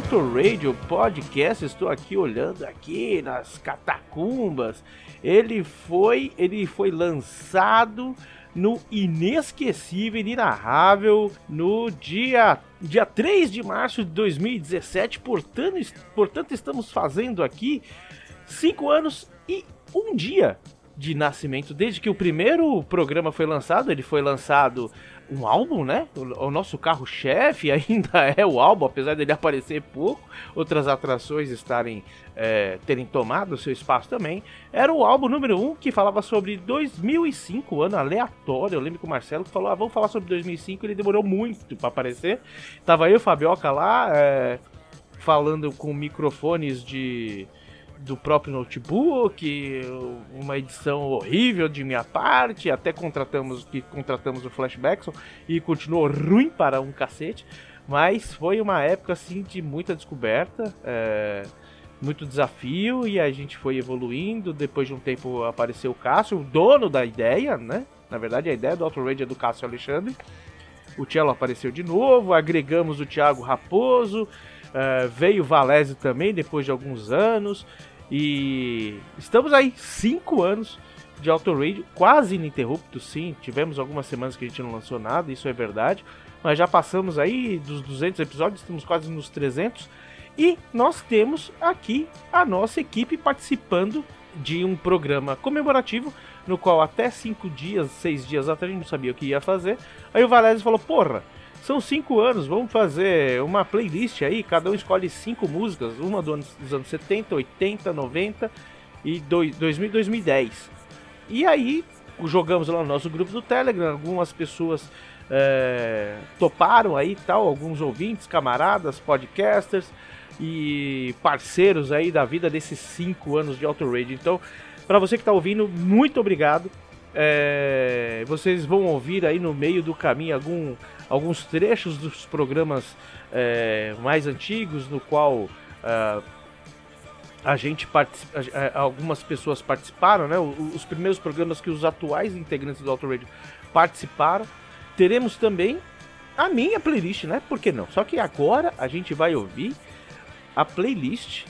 O Auto Radio Podcast, estou aqui olhando aqui nas catacumbas. Ele foi, ele foi lançado no inesquecível, inenarrável, no dia, dia 3 de março de 2017. Portanto, portanto, estamos fazendo aqui cinco anos e um dia de nascimento. Desde que o primeiro programa foi lançado, ele foi lançado um álbum, né? O, o nosso carro-chefe ainda é o álbum, apesar dele aparecer pouco, outras atrações estarem é, terem tomado seu espaço também. Era o álbum número 1 um, que falava sobre 2005, ano aleatório. Eu lembro que o Marcelo falou: ah, vamos falar sobre 2005. Ele demorou muito para aparecer. Tava eu o Fabioca lá, é, falando com microfones de do próprio notebook, uma edição horrível de minha parte, até contratamos que contratamos o Flashbackson e continuou ruim para um cacete, mas foi uma época assim de muita descoberta, é, muito desafio e a gente foi evoluindo. Depois de um tempo apareceu o Cássio, o dono da ideia, né? Na verdade a ideia do Auto Radio é do Cássio Alexandre. O Cello apareceu de novo, agregamos o Thiago Raposo, Uh, veio o Valese também depois de alguns anos. E estamos aí, cinco anos de Auto Radio, quase ininterrupto, sim. Tivemos algumas semanas que a gente não lançou nada, isso é verdade. Mas já passamos aí dos 200 episódios, estamos quase nos 300. E nós temos aqui a nossa equipe participando de um programa comemorativo, no qual até cinco dias, seis dias atrás a gente não sabia o que ia fazer. Aí o Valese falou: Porra, são cinco anos, vamos fazer uma playlist aí, cada um escolhe cinco músicas, uma dos anos 70, 80, 90 e 2000 e 2010. E aí jogamos lá no nosso grupo do Telegram, algumas pessoas é, toparam aí tal, alguns ouvintes, camaradas, podcasters e parceiros aí da vida desses cinco anos de Auto Radio. Então, para você que está ouvindo, muito obrigado. É, vocês vão ouvir aí no meio do caminho algum, alguns trechos dos programas é, mais antigos, no qual uh, a gente participa, algumas pessoas participaram, né? Os primeiros programas que os atuais integrantes do Auto Radio participaram. Teremos também a minha playlist, né? Por que não? Só que agora a gente vai ouvir a playlist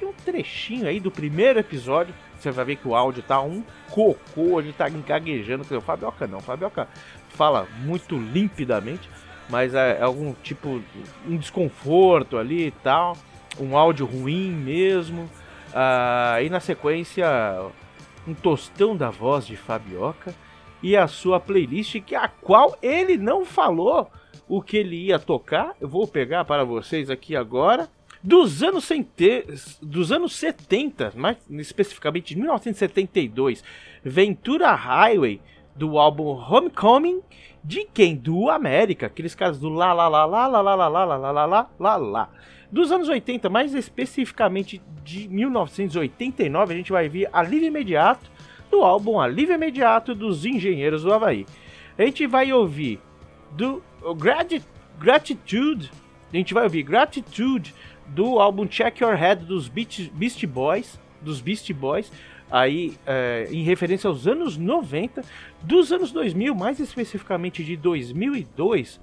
e um trechinho aí do primeiro episódio. Você vai ver que o áudio tá um cocô, ele tá gaguejando. O Fabioca não, Fabioca fala muito limpidamente, mas é, é algum tipo, um desconforto ali e tal, um áudio ruim mesmo. Ah, e na sequência, um tostão da voz de Fabioca e a sua playlist, que a qual ele não falou o que ele ia tocar. Eu vou pegar para vocês aqui agora. Dos anos, cente... dos anos 70, mais especificamente de 1972, Ventura Highway, do álbum Homecoming, de quem? Do América, aqueles caras do lá lá lá lá lá lá lá lá lá lá lá lá lá. Dos anos 80, mais especificamente de 1989, a gente vai ver Alívio Imediato, do álbum Alívio Imediato dos Engenheiros do Havaí. A gente vai ouvir do Grati Gratitude, a gente vai ouvir Gratitude do álbum Check Your Head dos Beach, Beast Boys, dos Beast Boys, aí é, em referência aos anos 90, dos anos 2000, mais especificamente de 2002,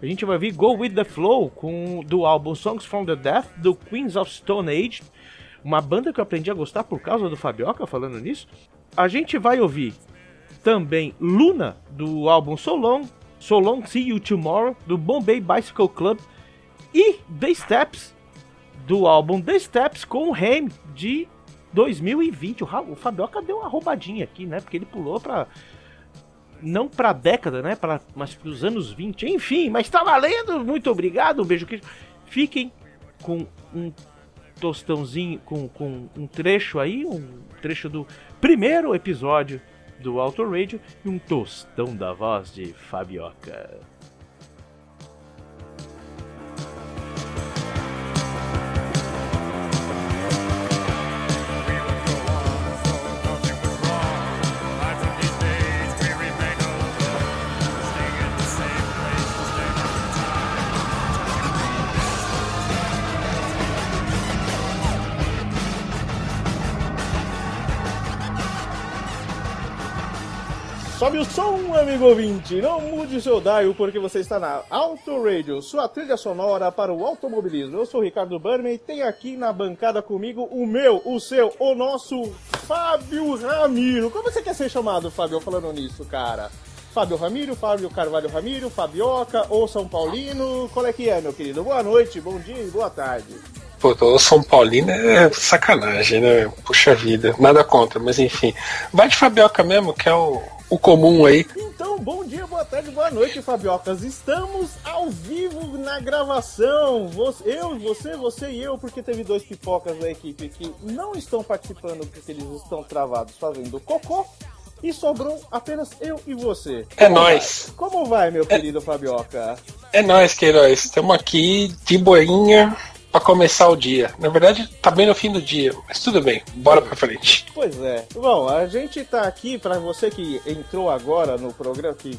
a gente vai ouvir Go With The Flow com, do álbum Songs From The Death, do Queens of Stone Age, uma banda que eu aprendi a gostar por causa do Fabioca, falando nisso. A gente vai ouvir também Luna, do álbum So Long, So Long See You Tomorrow, do Bombay Bicycle Club, e The Steps, do álbum The Steps com o Ham de 2020. O, Fabioca deu uma roubadinha aqui, né? Porque ele pulou pra não pra década, né? Pra, mas pros anos 20. Enfim, mas tá valendo. Muito obrigado. Um beijo. queijo. Fiquem com um tostãozinho, com, com um trecho aí, um trecho do primeiro episódio do Auto Radio e um tostão da voz de Fabioca. Sobe o som, amigo ouvinte. Não mude seu dial porque você está na Auto Radio, sua trilha sonora para o automobilismo. Eu sou o Ricardo Burman e tem aqui na bancada comigo o meu, o seu, o nosso Fábio Ramiro. Como você quer ser chamado, Fábio, falando nisso, cara? Fábio Ramiro, Fábio Carvalho Ramiro, Fabioca ou São Paulino? Qual é que é, meu querido? Boa noite, bom dia e boa tarde. Pô, o São Paulino é sacanagem, né? Puxa vida. Nada contra, mas enfim. Vai de Fabioca mesmo, que é o, o comum aí. Então, bom dia, boa tarde, boa noite, Fabiocas. Estamos ao vivo na gravação. Você- Eu, você, você e eu, porque teve dois pipocas da equipe que não estão participando porque eles estão travados fazendo cocô. E sobrou apenas eu e você. É Como nóis. vai? Como vai, meu querido Fabioca? É nóis, Queiroz. Estamos aqui de boinha pra começar o dia. Na verdade, tá bem no fim do dia, mas tudo bem. Bora pra frente. Pois é. Bom, a gente tá aqui para você que entrou agora no programa, que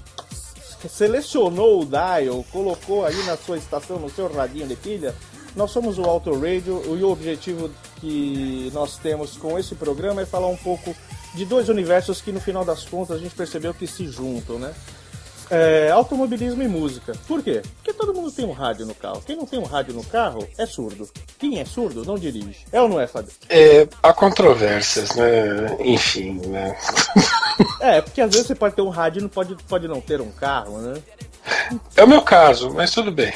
selecionou o dial, colocou aí na sua estação, no seu radinho de pilha. Nós somos o Auto Radio e o objetivo que nós temos com esse programa é falar um pouco de dois universos que no final das contas a gente percebeu que se juntam, né? É, automobilismo e música. Por quê? Porque todo mundo tem um rádio no carro. Quem não tem um rádio no carro é surdo. Quem é surdo não dirige. É ou não é, Fábio? É, há controvérsias, né? Enfim, né? É, porque às vezes você pode ter um rádio e não pode, pode não ter um carro, né? É o meu caso, mas tudo bem.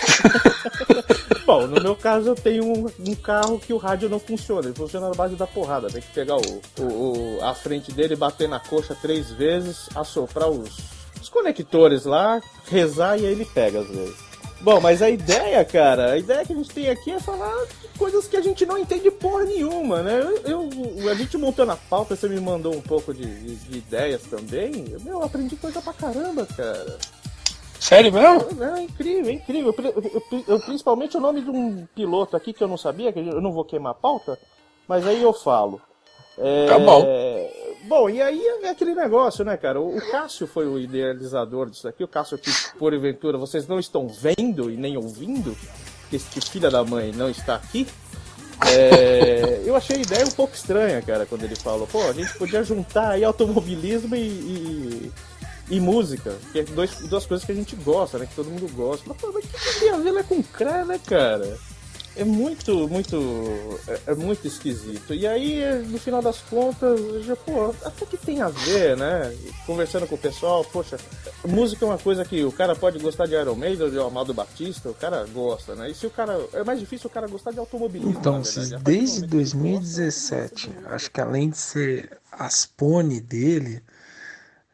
Bom, no meu caso eu tenho um, um carro que o rádio não funciona, ele funciona na base da porrada. Tem que pegar o, o, o- a frente dele, bater na coxa três vezes, assoprar os, os conectores lá, rezar e aí ele pega às vezes. Bom, mas a ideia, cara, a ideia que a gente tem aqui é falar coisas que a gente não entende porra nenhuma, né? Eu, eu- a gente montando a pauta, você me mandou um pouco de, de- de ideias também. Meu, eu aprendi coisa pra caramba, cara. Sério mesmo? É incrível, é incrível. Eu, eu- eu- principalmente o nome de um piloto aqui que eu não sabia, que eu não vou queimar a pauta, mas aí eu falo. É, Tá bom. Bom, e aí é aquele negócio, né, cara? O, o Cássio foi o idealizador disso aqui. O Cássio que, porventura, vocês não estão vendo e nem ouvindo, que esse filha da mãe não está aqui. É, eu achei a ideia um pouco estranha, cara, quando ele falou, pô, a gente podia juntar aí automobilismo e, e, e música, que é dois, duas coisas que a gente gosta, né? Que todo mundo gosta. Mas, pô, mas o que tem a ver né, com cré, né, cara? É muito, muito. É, é muito esquisito. E aí, no final das contas, já, pô, até que tem a ver, né? Conversando com o pessoal, poxa, música é uma coisa que o cara pode gostar de Iron Maiden ou de Amado Batista, o cara gosta, né? E se o cara. É mais difícil o cara gostar de automobilismo. Então, desde momento que gosta, 2017, acho que além de ser as pone dele,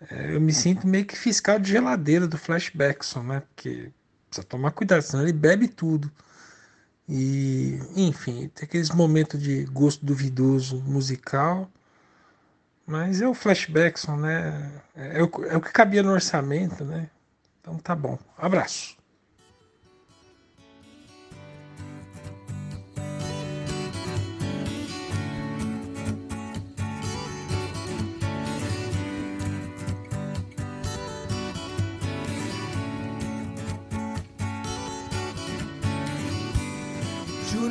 é, eu me sinto meio que fiscal de geladeira do Flashbackson, né? Porque precisa tomar cuidado, senão ele bebe tudo. E, enfim, tem aqueles momentos de gosto duvidoso musical. Mas é o Flashbackson, né? É o, é o que cabia no orçamento, né? Então tá bom. Abraço.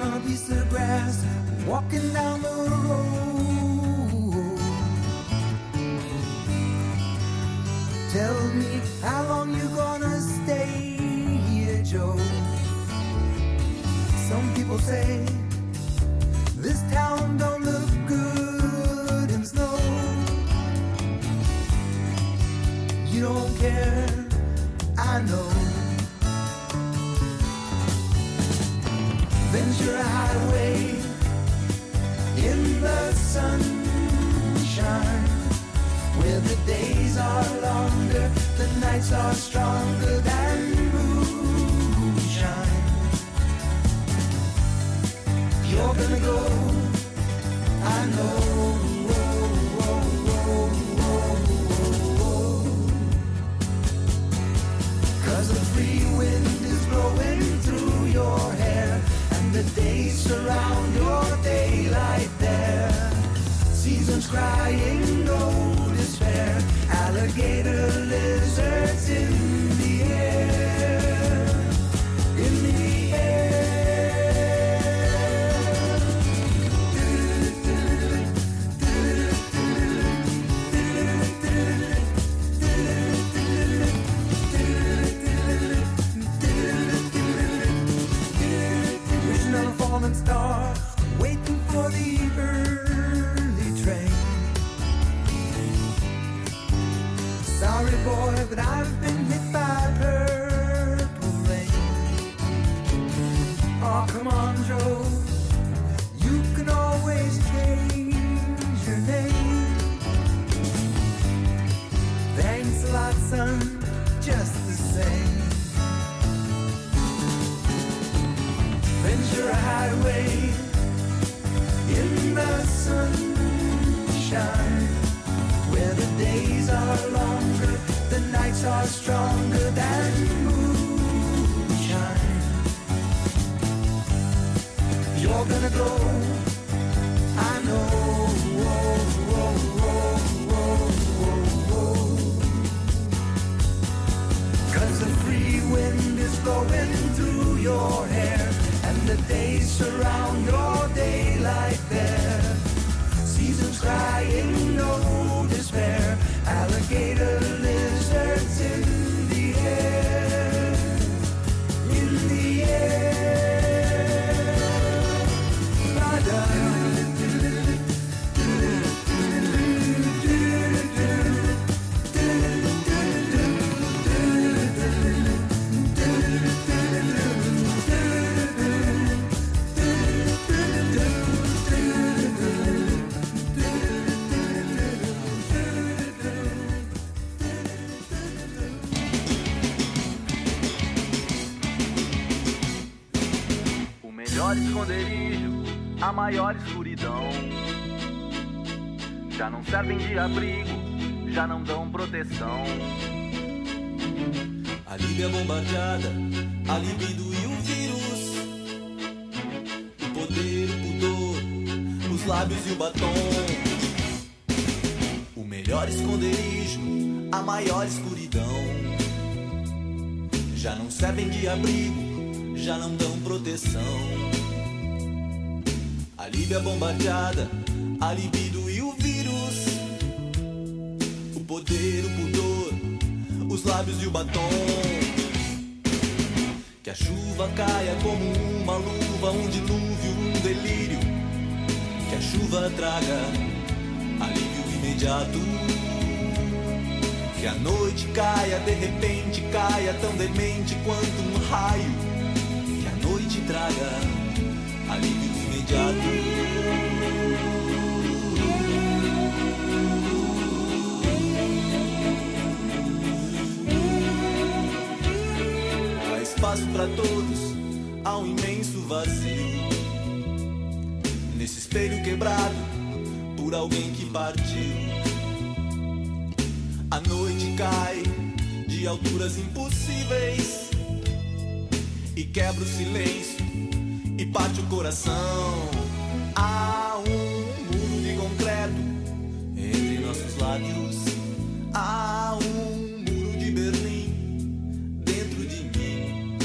On a piece of grass, walking down the road. Tell me how long you gonna stay here, Joe. Some people say this town don't look good in snow. You don't care, I know. Cause the sunshine, where the days are longer, the nights are stronger than moonshine. You're gonna go, I know, 'cause the free wind is blowing through your the days surround your daylight there. Seasons crying, no despair. Alligator lizards in boy, but I've been hit by purple rain. Oh, come on, Joe. You can always change your name. Thanks a lot, son, just the same. Venture highway in the sunshine where the days are longer, the are stronger than moonshine. You're gonna go, I know. Cause the free wind is blowing through your hair And the days surround your daylight there Seasons crying, no despair Alligator to the Melhor esconderijo, a maior escuridão. Já não servem de abrigo, já não dão proteção. A Líbia bombardeada, a libido e o vírus. O poder, o pudor, os lábios e o batom. O melhor esconderijo, a maior escuridão. Já não servem de abrigo, já não dão proteção. Líbia bombardeada, a libido e o vírus. O poder, o pudor, os lábios e o batom. Que a chuva caia como uma luva, um dilúvio, um delírio. Que a chuva traga alívio imediato. Que a noite caia, de repente caia, tão demente quanto um raio. Que a noite traga alívio espaço para todos, há um imenso vazio. Nesse espelho quebrado por alguém que partiu. A noite cai de alturas impossíveis e quebra o silêncio e parte o coração. Há um muro de concreto entre nossos lábios. Há um muro de Berlim dentro de mim.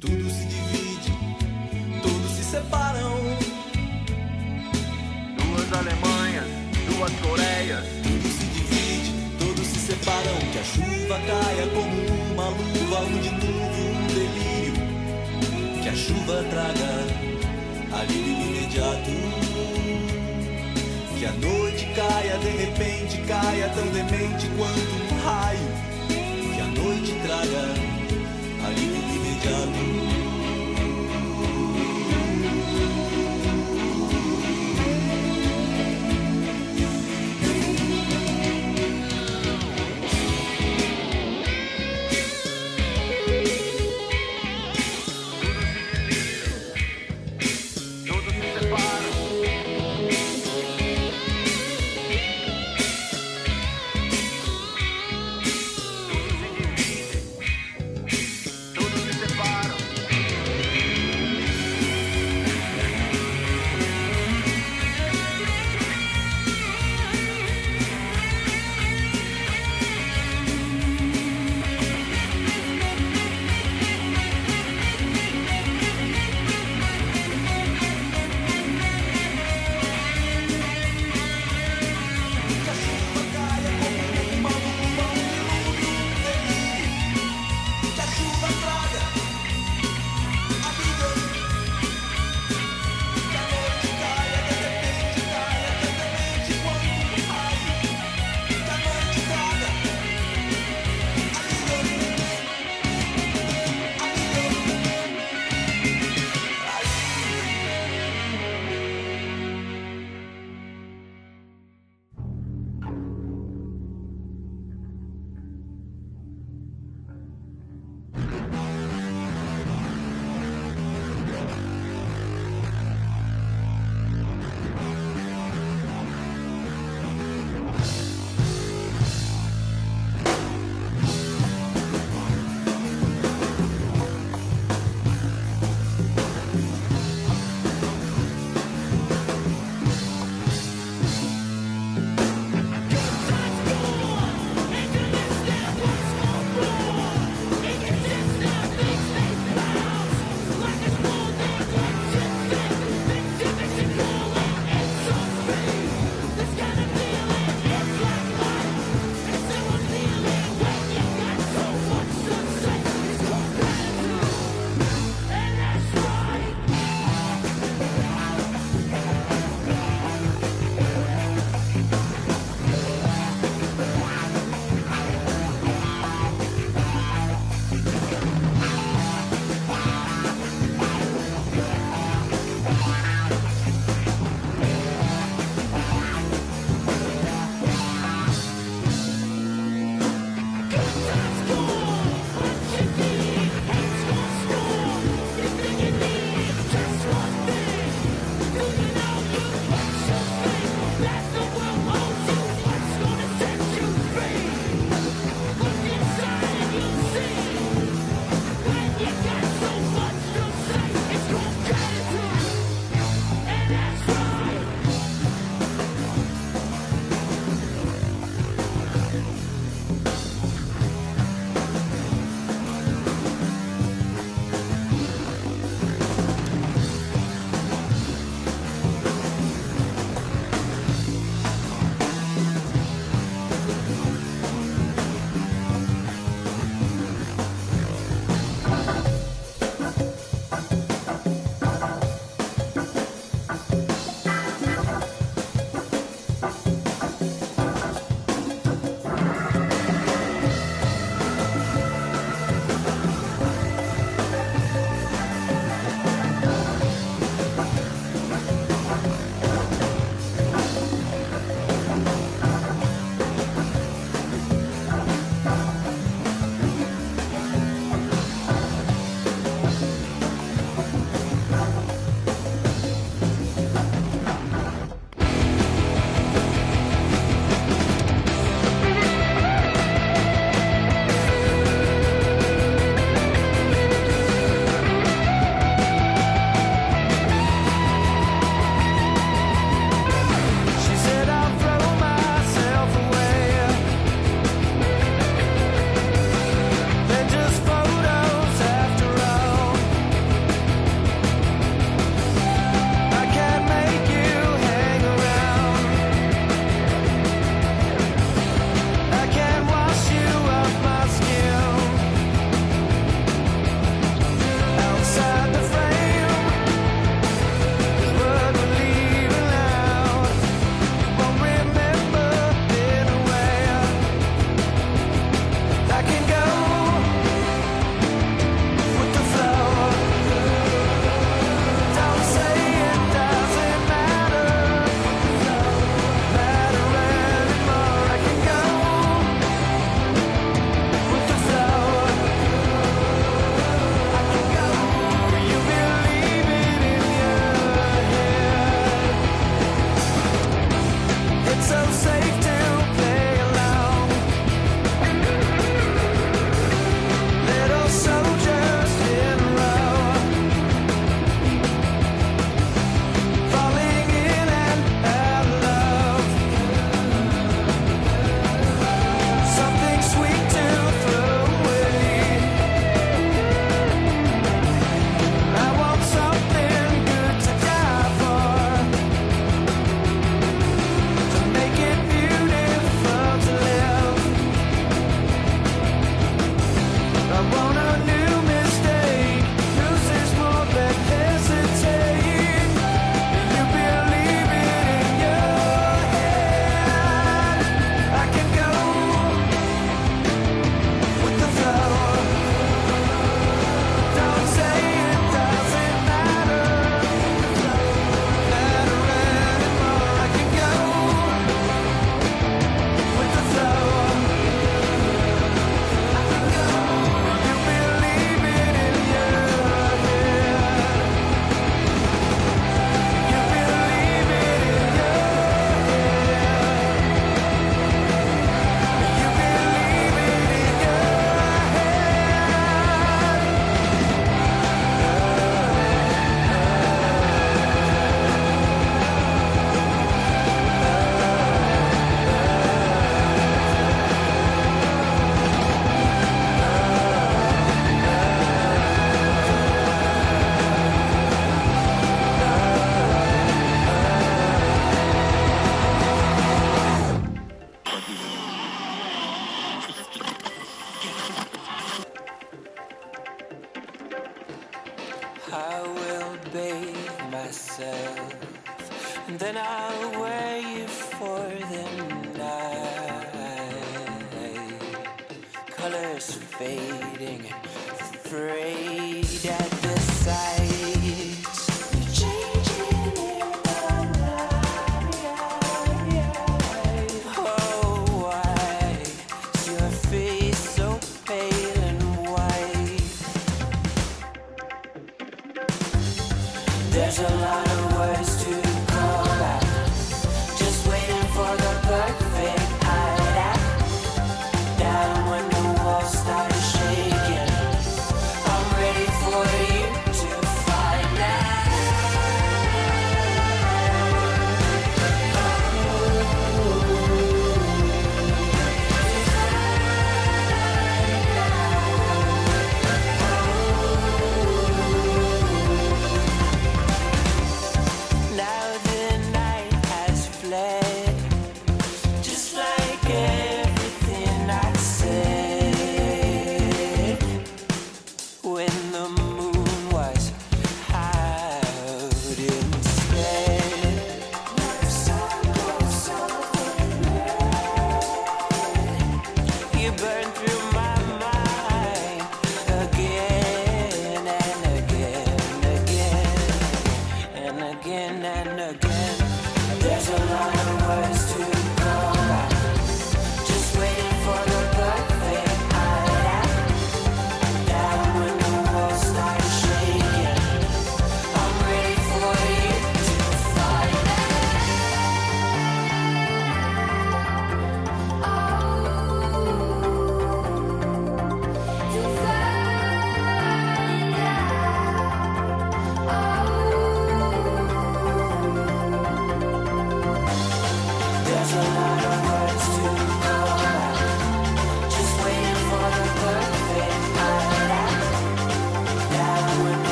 Tudo se divide, todos se separam. Duas Alemanhas, duas Coreias. Tudo se divide, todos se separam. Que a chuva caia como uma luva, um dilúvio, chuva traga alívio imediato. Que a noite caia, de repente caia, tão demente quanto um raio. Que a noite traga alívio imediato.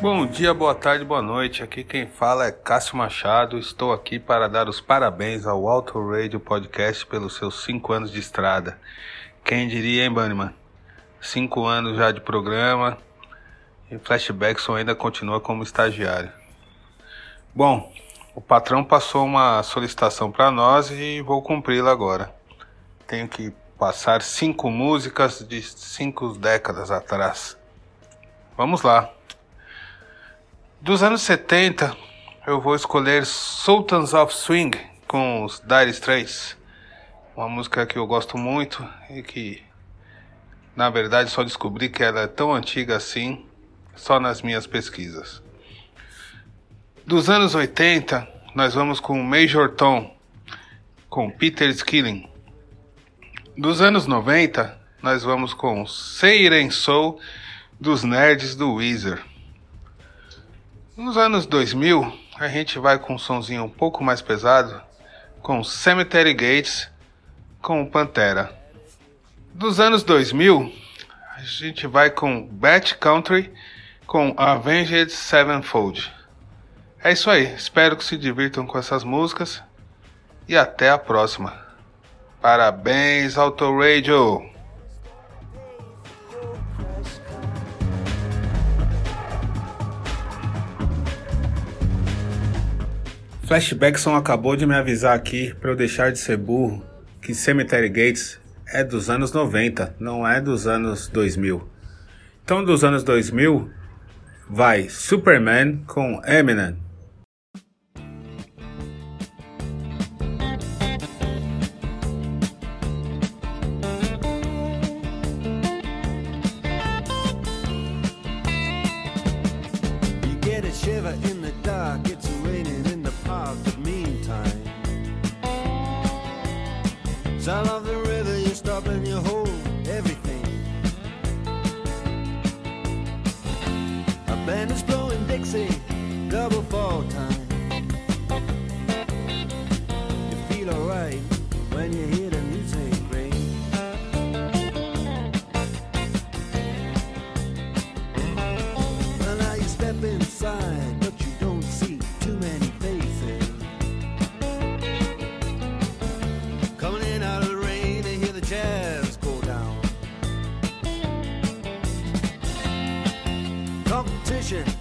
Bom dia, boa tarde, boa noite. Aqui quem fala é Cássio Machado. Estou aqui para dar os parabéns ao Auto Radio Podcast pelos seus cinco anos de estrada. Quem diria, hein, Bunnyman? Cinco anos já de programa e Flashbackson ainda continua como estagiário. Bom, o patrão passou uma solicitação para nós e vou cumpri-la agora. Tenho que passar cinco músicas de cinco décadas atrás. Vamos lá. Dos anos 70, eu vou escolher Sultans of Swing com os Dire Straits. Uma música que eu gosto muito e que, na verdade, só descobri que ela é tão antiga assim só nas minhas pesquisas. Dos anos 80, nós vamos com Major Tom, com Peter Skilling. Dos anos 90, nós vamos com Seiren Soul, dos Nerds do Weezer. Nos anos 2000, a gente vai com um sonzinho um pouco mais pesado, com Cemetery Gates, com Pantera. Dos anos 2000, a gente vai com Bat Country, com Avenged Sevenfold. É isso aí, espero que se divirtam com essas músicas e até a próxima. Parabéns, Auto Flashbackson acabou de me avisar aqui para eu deixar de ser burro que Cemetery Gates é dos anos 90, não é dos anos 2000. Então, dos anos 2000, vai Superman com Eminem. attention.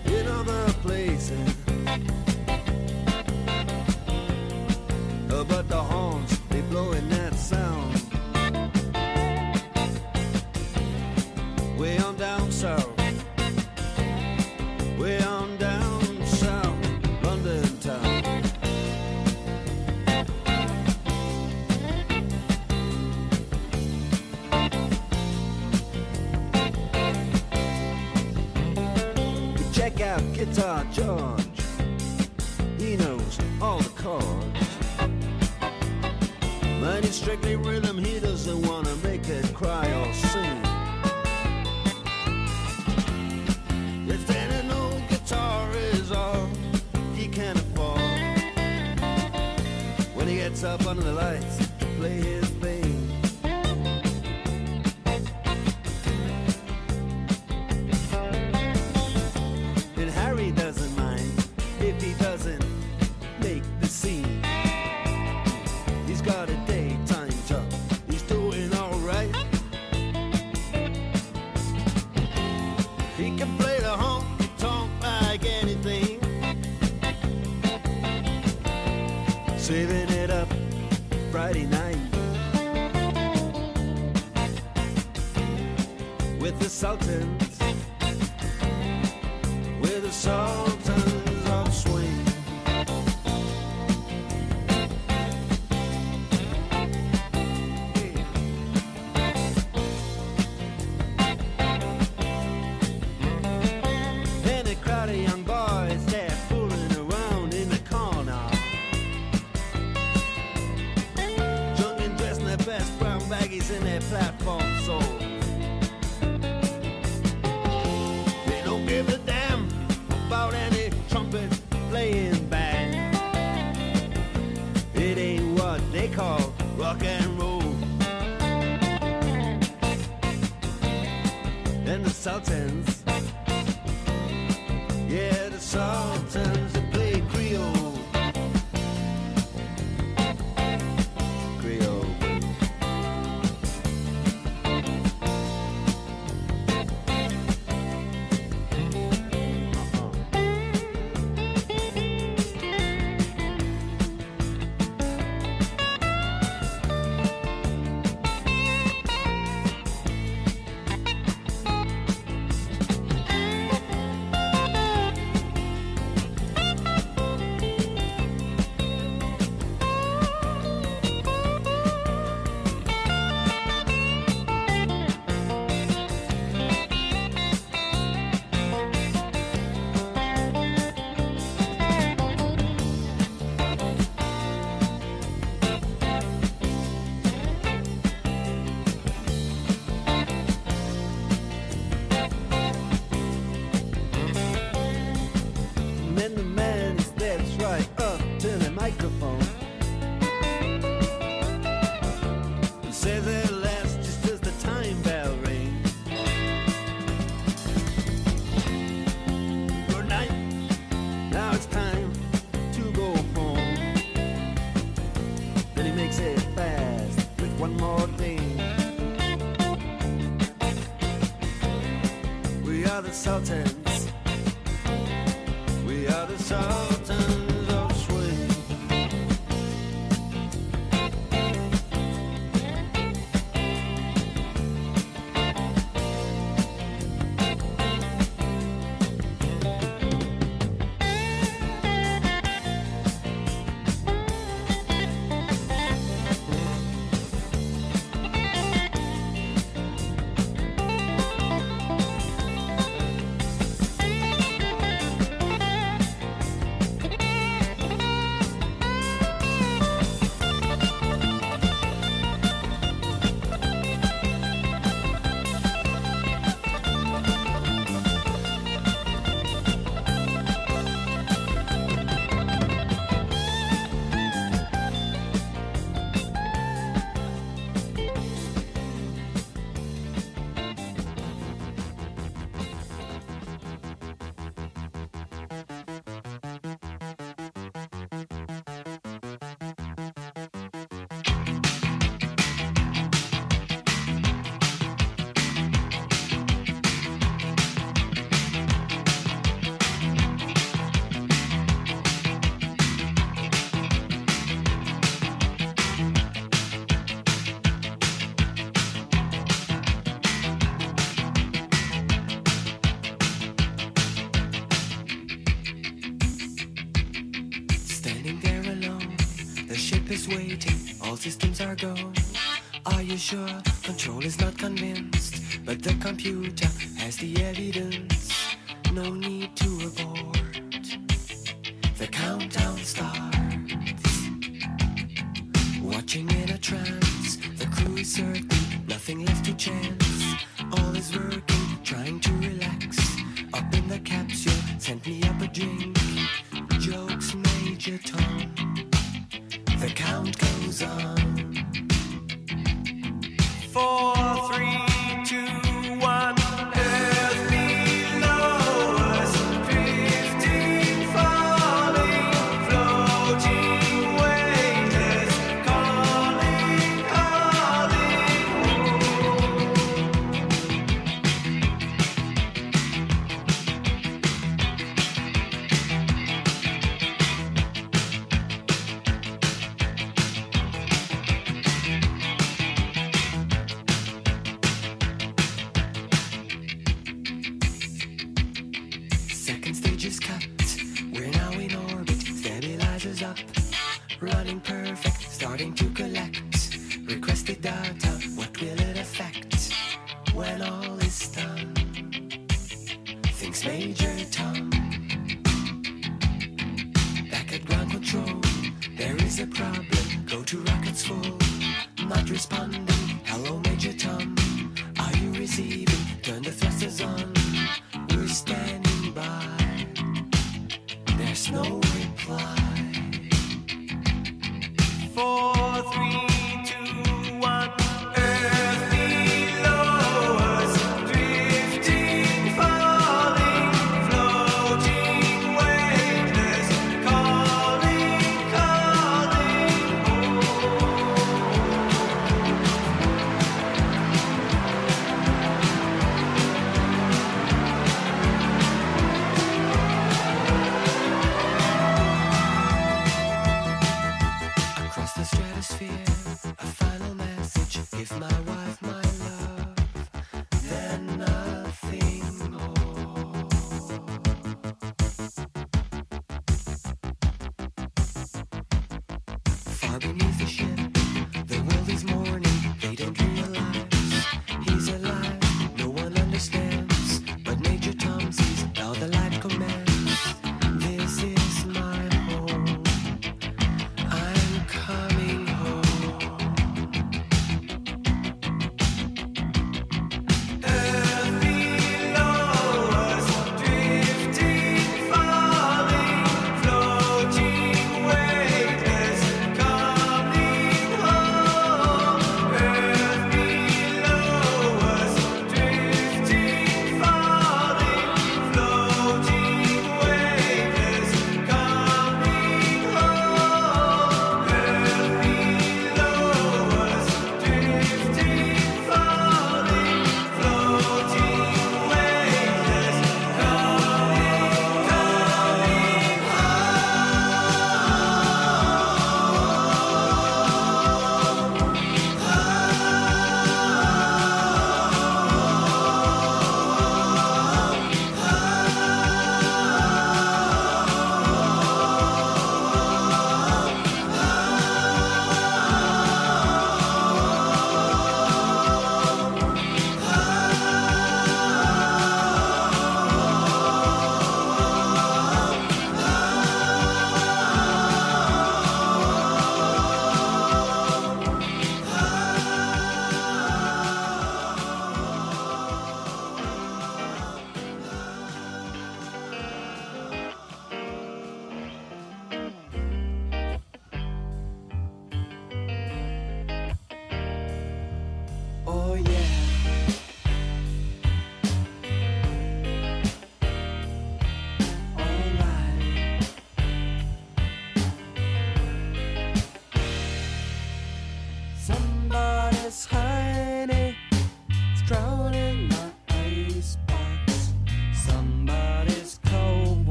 insulted Are you sure? Control is not convinced, but the computer has the evidence. No need.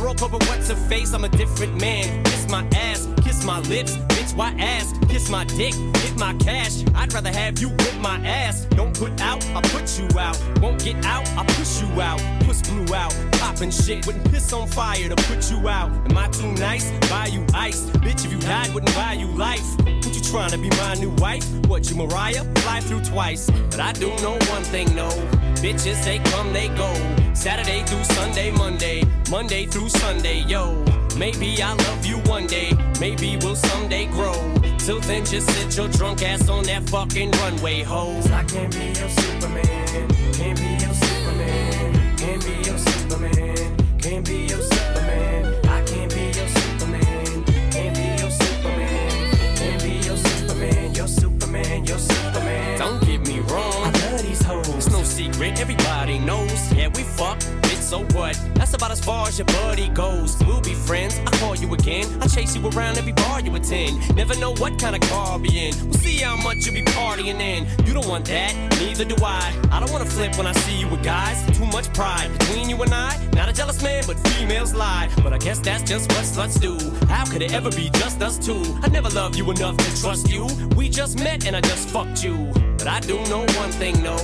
Broke up with what's her face, I'm a different man. Kiss my ass, kiss my lips. Bitch, why ass? Kiss my dick, hit my cash. I'd rather have you whip my ass. Don't put out, I put you out. Won't get out, I push you out. Puss blew out, poppin' shit. Wouldn't piss on fire to put you out. Am I too nice? Buy you ice. Bitch, if you died, wouldn't buy you life. What you trying to be my new wife? What you Mariah? Fly through twice. But I do know one thing, no. Bitches, they come, they go. Saturday through Sunday, Monday. Monday through Sunday, yo. Maybe I'll love you one day. Maybe we'll someday grow. Till then, just sit your drunk ass on that fucking runway, hoes. I can't be your Superman. Secret. Everybody knows. Yeah, we fuck. Bitch, so what? That's about as far as your buddy goes. We'll be friends. I call you again. I chase you around every bar you attend. Never know what kind of car I'll be in. We'll see how much you'll be partying in. You don't want that. Neither do I. I don't wanna flip when I see you with guys. Too much pride between you and I. Not a jealous man, but females lie. But I guess that's just what sluts do. How could it ever be just us two? I never loved you enough to trust you. We just met and I just fucked you. But I do know one thing, no.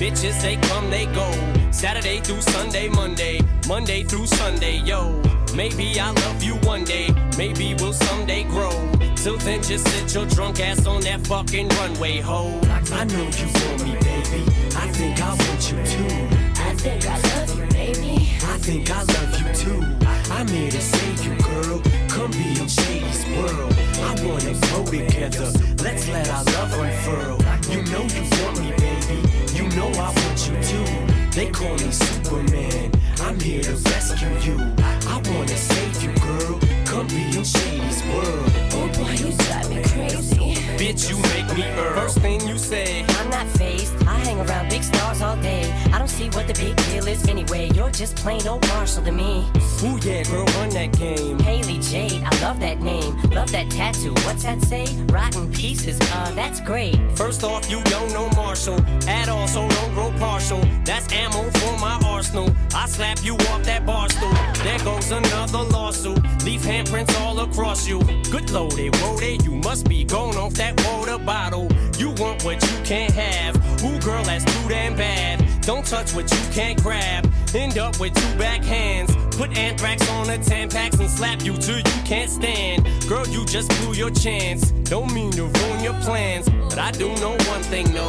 Bitches, they come, they go. Saturday through Sunday, Monday. Monday through Sunday, yo. Maybe I'll love you one day. Maybe we'll someday grow. Till then, just sit your drunk ass on that fucking runway, ho. I know you want me, baby. I think I want you too. I think I love you, baby. I think I love you too. I'm here to save you, girl. Come be in Shady's world. I wanna grow together. Let's let our love unfurl. You know you want me, baby. You know I want you too. They call me Superman. I'm here to rescue you. I wanna save you, girl. Come be in Shady's world. Oh boy, you drive me crazy. Bitch, you make me earn. First thing you say. I'm not phased. I hang around big stars all day. I don't see what the big deal is anyway. You're just plain old Marshall to me. Ooh yeah, girl, run that game. Haley Jade, I love that name. Love that tattoo. What's that say? Rotten pieces. Uh, that's great. First off, you don't know Marshall at all, so don't grow partial. That's ammo for my arsenal. I slap you off that bar stool. There goes another lawsuit. Leave handprints all across you. Good loaded, loaded. You must be going off that water bottle. You want what you can't have. Ooh, girl, that's too damn bad. Don't touch what you can't grab. End up with two backhands. Put anthrax on the Tampax and slap you till you can't stand. Girl, you just blew your chance. Don't mean to ruin your plans, but I do know one thing, no.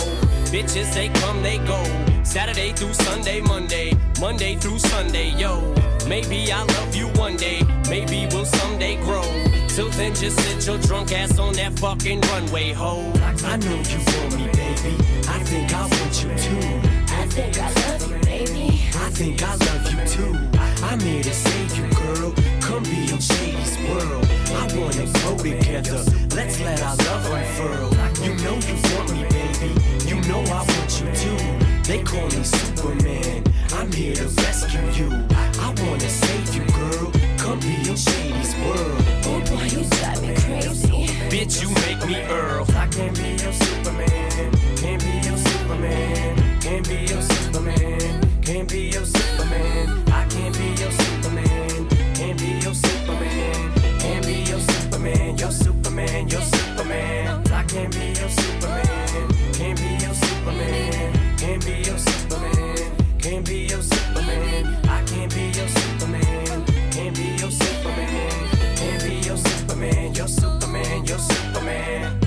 Bitches, they come, they go. Saturday through Sunday, Monday. Monday through Sunday, yo. Maybe I'll love you one day. Maybe we'll someday grow. Till then, just sit your drunk ass on that fucking runway, ho. I know you want me, baby. I think I want you too. I think I love you, baby. I think I love you too. I'm here to save you, girl. Come be in Shady's world. I wanna go together. Let's let our love unfurl. You know you want me, baby. You know I want you too. They call me Superman. I'm here to rescue you. I wanna save you, girl. Come be in Shady's world. Oh boy, you drive me crazy. Bitch, you make me Earl. I can't be your Superman. Can't be your Superman. Can't be your Superman. Can't be your Superman. I can't be your Superman. Can't be your Superman. Can't be your Superman. Your Superman. Your Superman. Superman. Your Superman. Your Superman.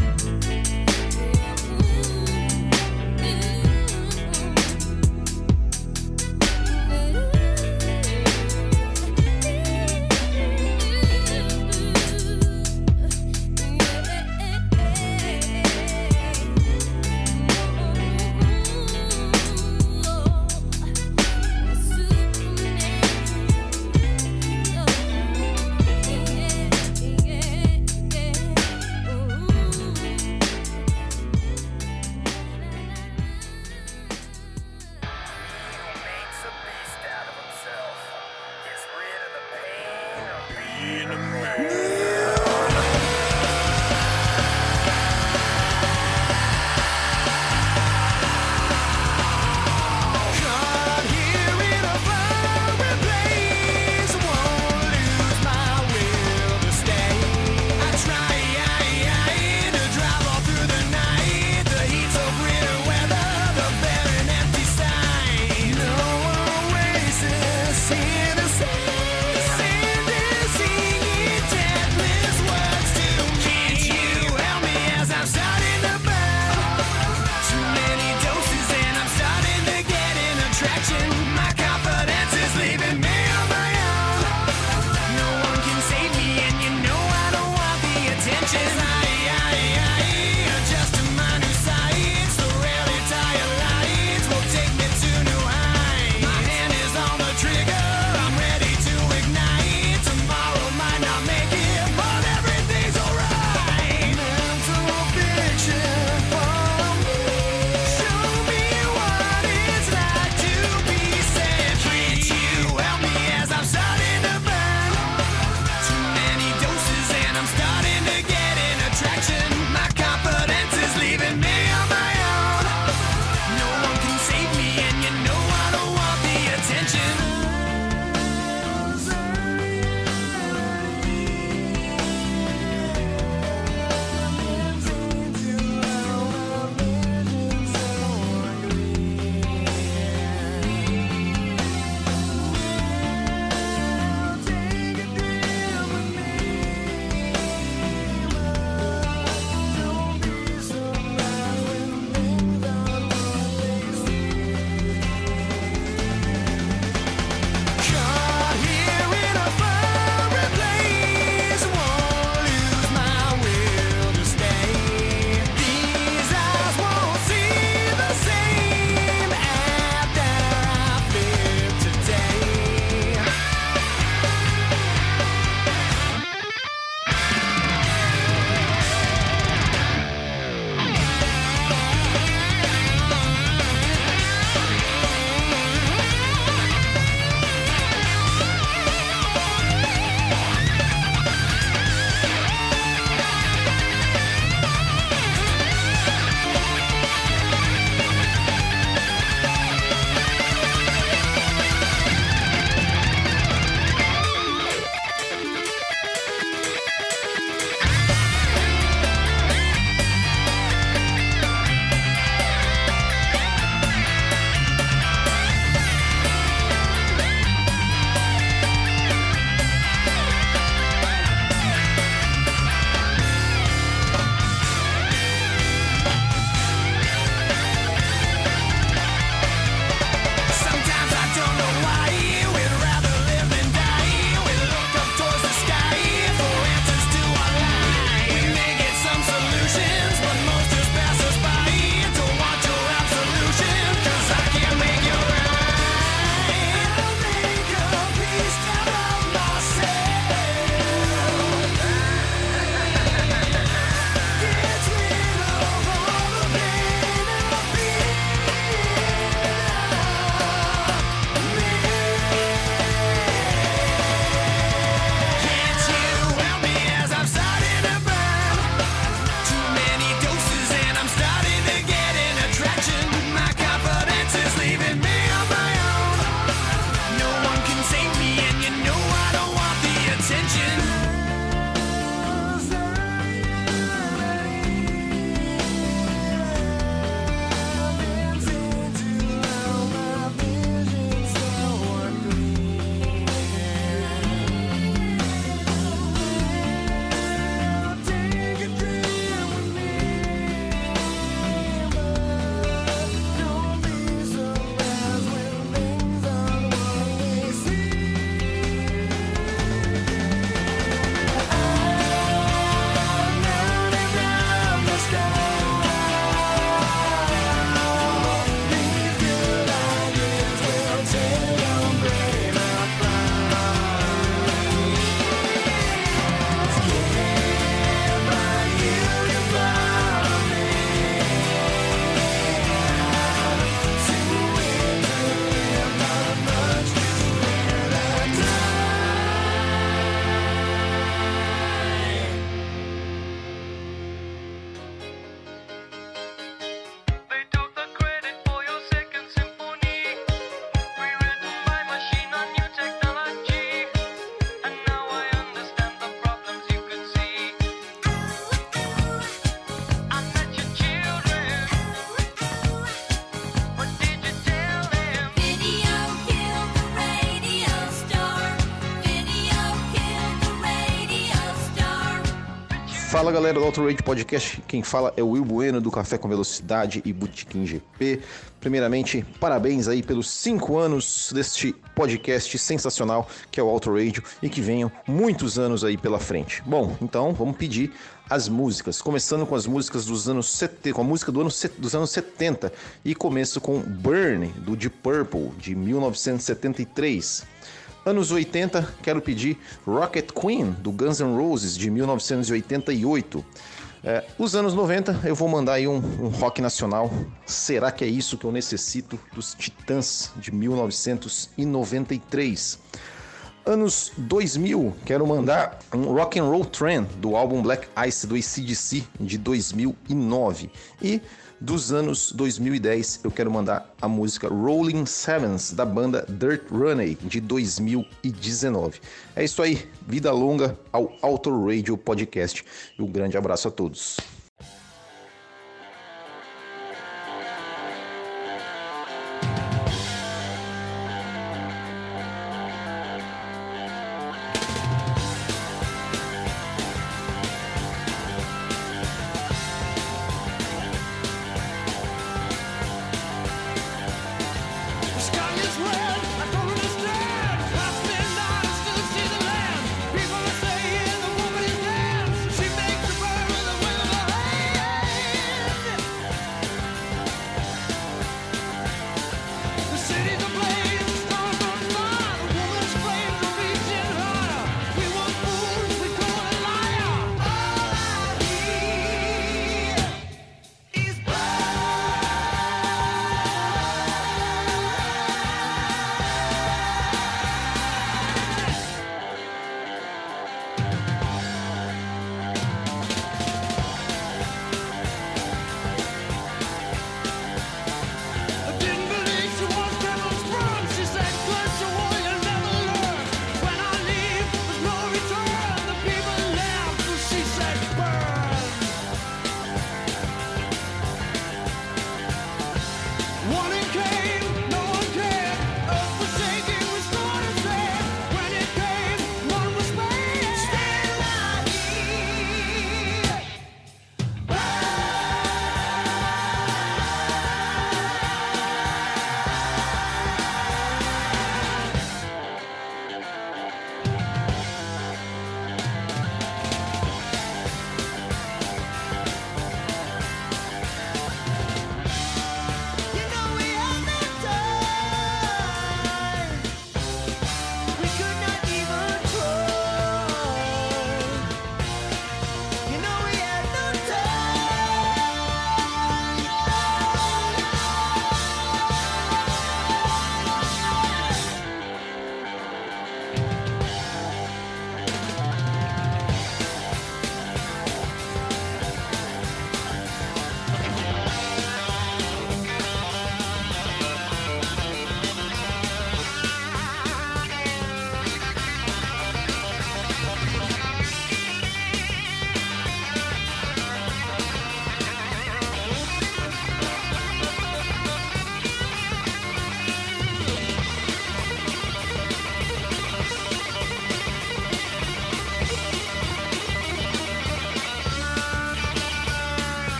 Fala galera do Auto Rage Podcast, quem fala é o Will Bueno do Café com Velocidade e Botequim GP. Primeiramente, parabéns aí pelos 5 anos deste podcast sensacional que é o Radio e que venham muitos anos aí pela frente. Bom, então vamos pedir as músicas, começando com as músicas dos anos 70, com a música do ano, dos anos 70 e começo com Burn do Deep Purple de 1973. Anos 80, quero pedir Rocket Queen, do Guns N' Roses, de 1988. É, os anos 90, eu vou mandar aí um, um rock nacional. Será que é isso que eu necessito? Dos Titãs, de 1993. Anos 2000, quero mandar um Rock and Roll Trend, do álbum Black Ice, do ACDC, de 2009. E dos anos 2010, eu quero mandar a música Rolling Sevens, da banda Dirt Runway, de 2019. É isso aí, vida longa ao Auto Radio Podcast. Um grande abraço a todos.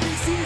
This is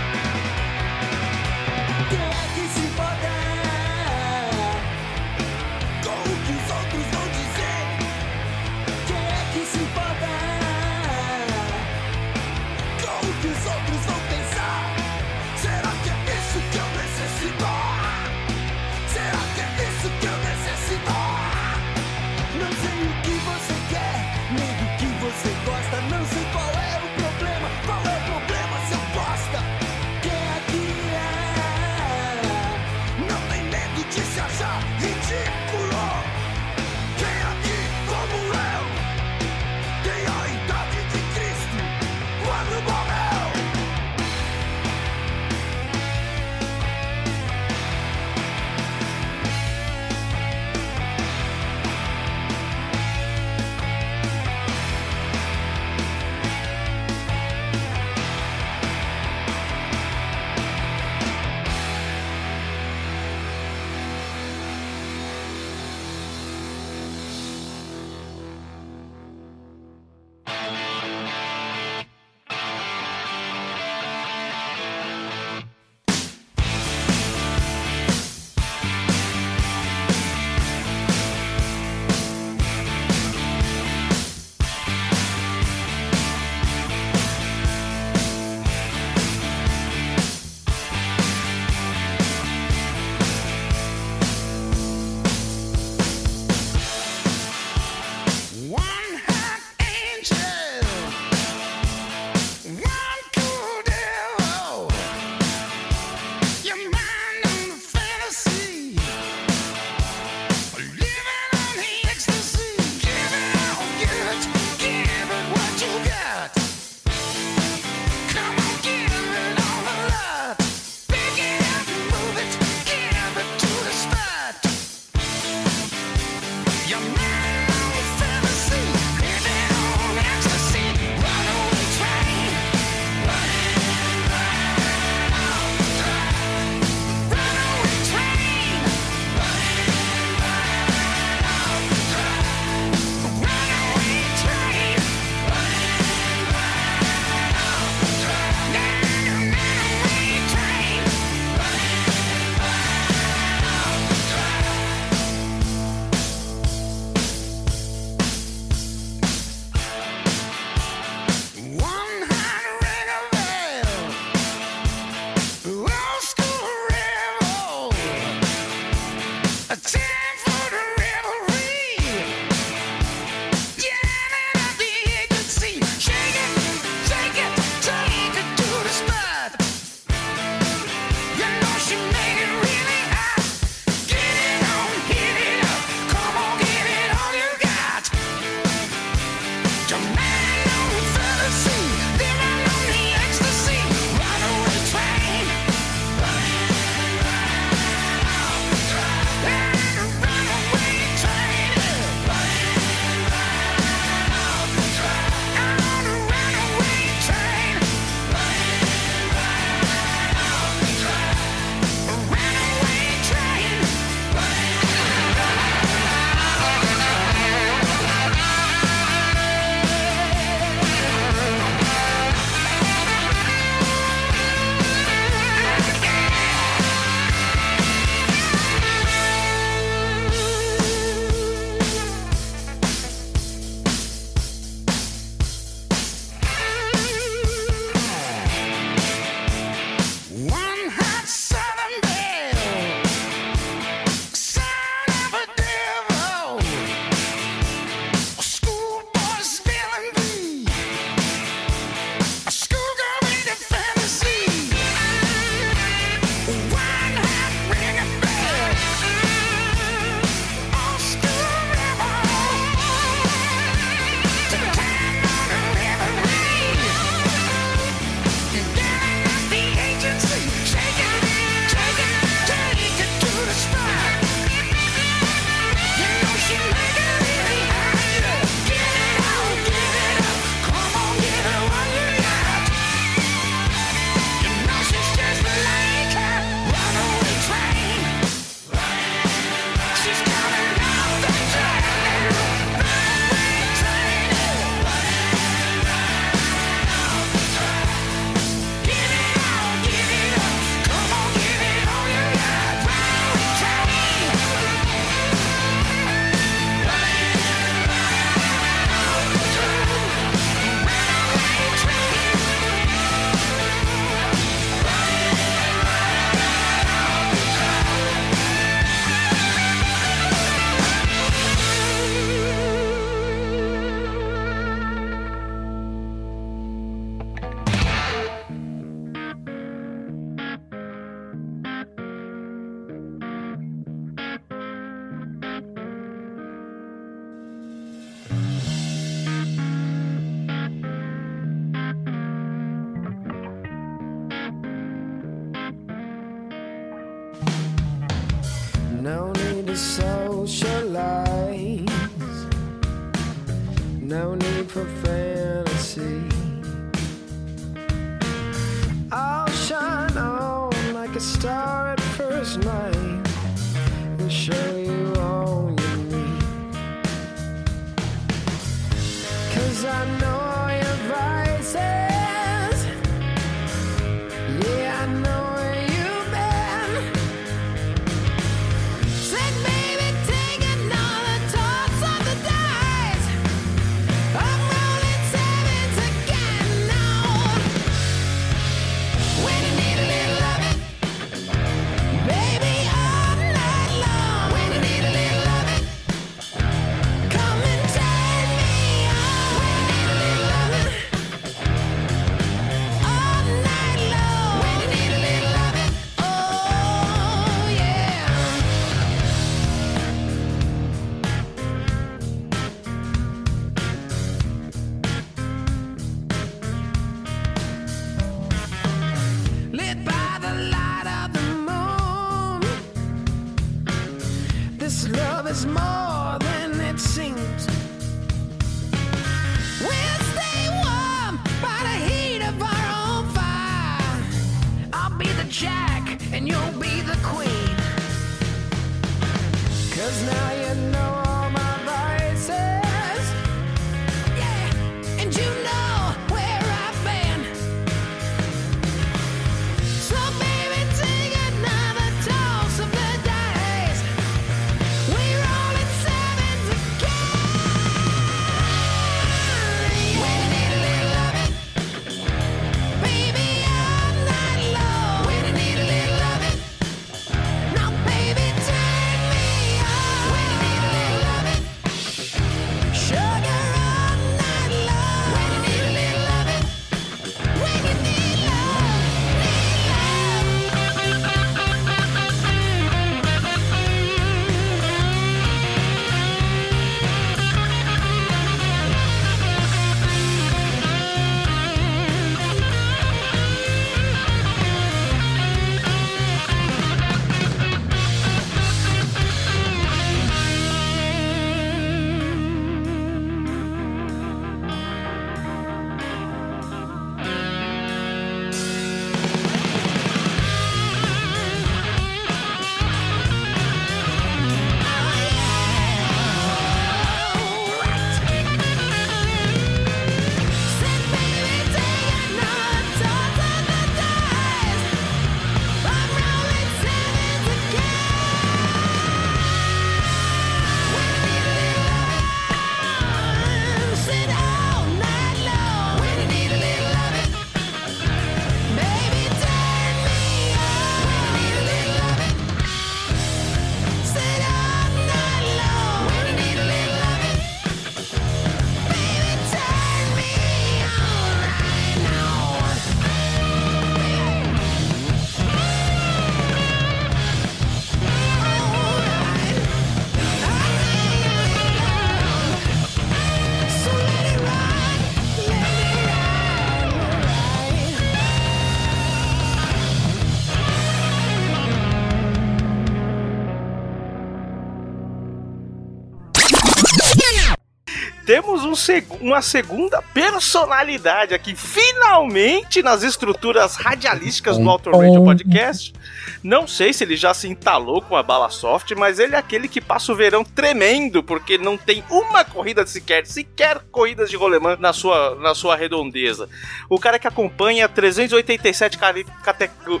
Temos um seg- uma segunda personalidade aqui, finalmente nas estruturas radialísticas do Auto Radio Podcast. Não sei se ele já se entalou com a bala soft, mas ele é aquele que passa o verão tremendo, porque não tem uma corrida sequer, sequer corridas de rolemã na sua, na sua redondeza. O cara que acompanha 387 cari- catego-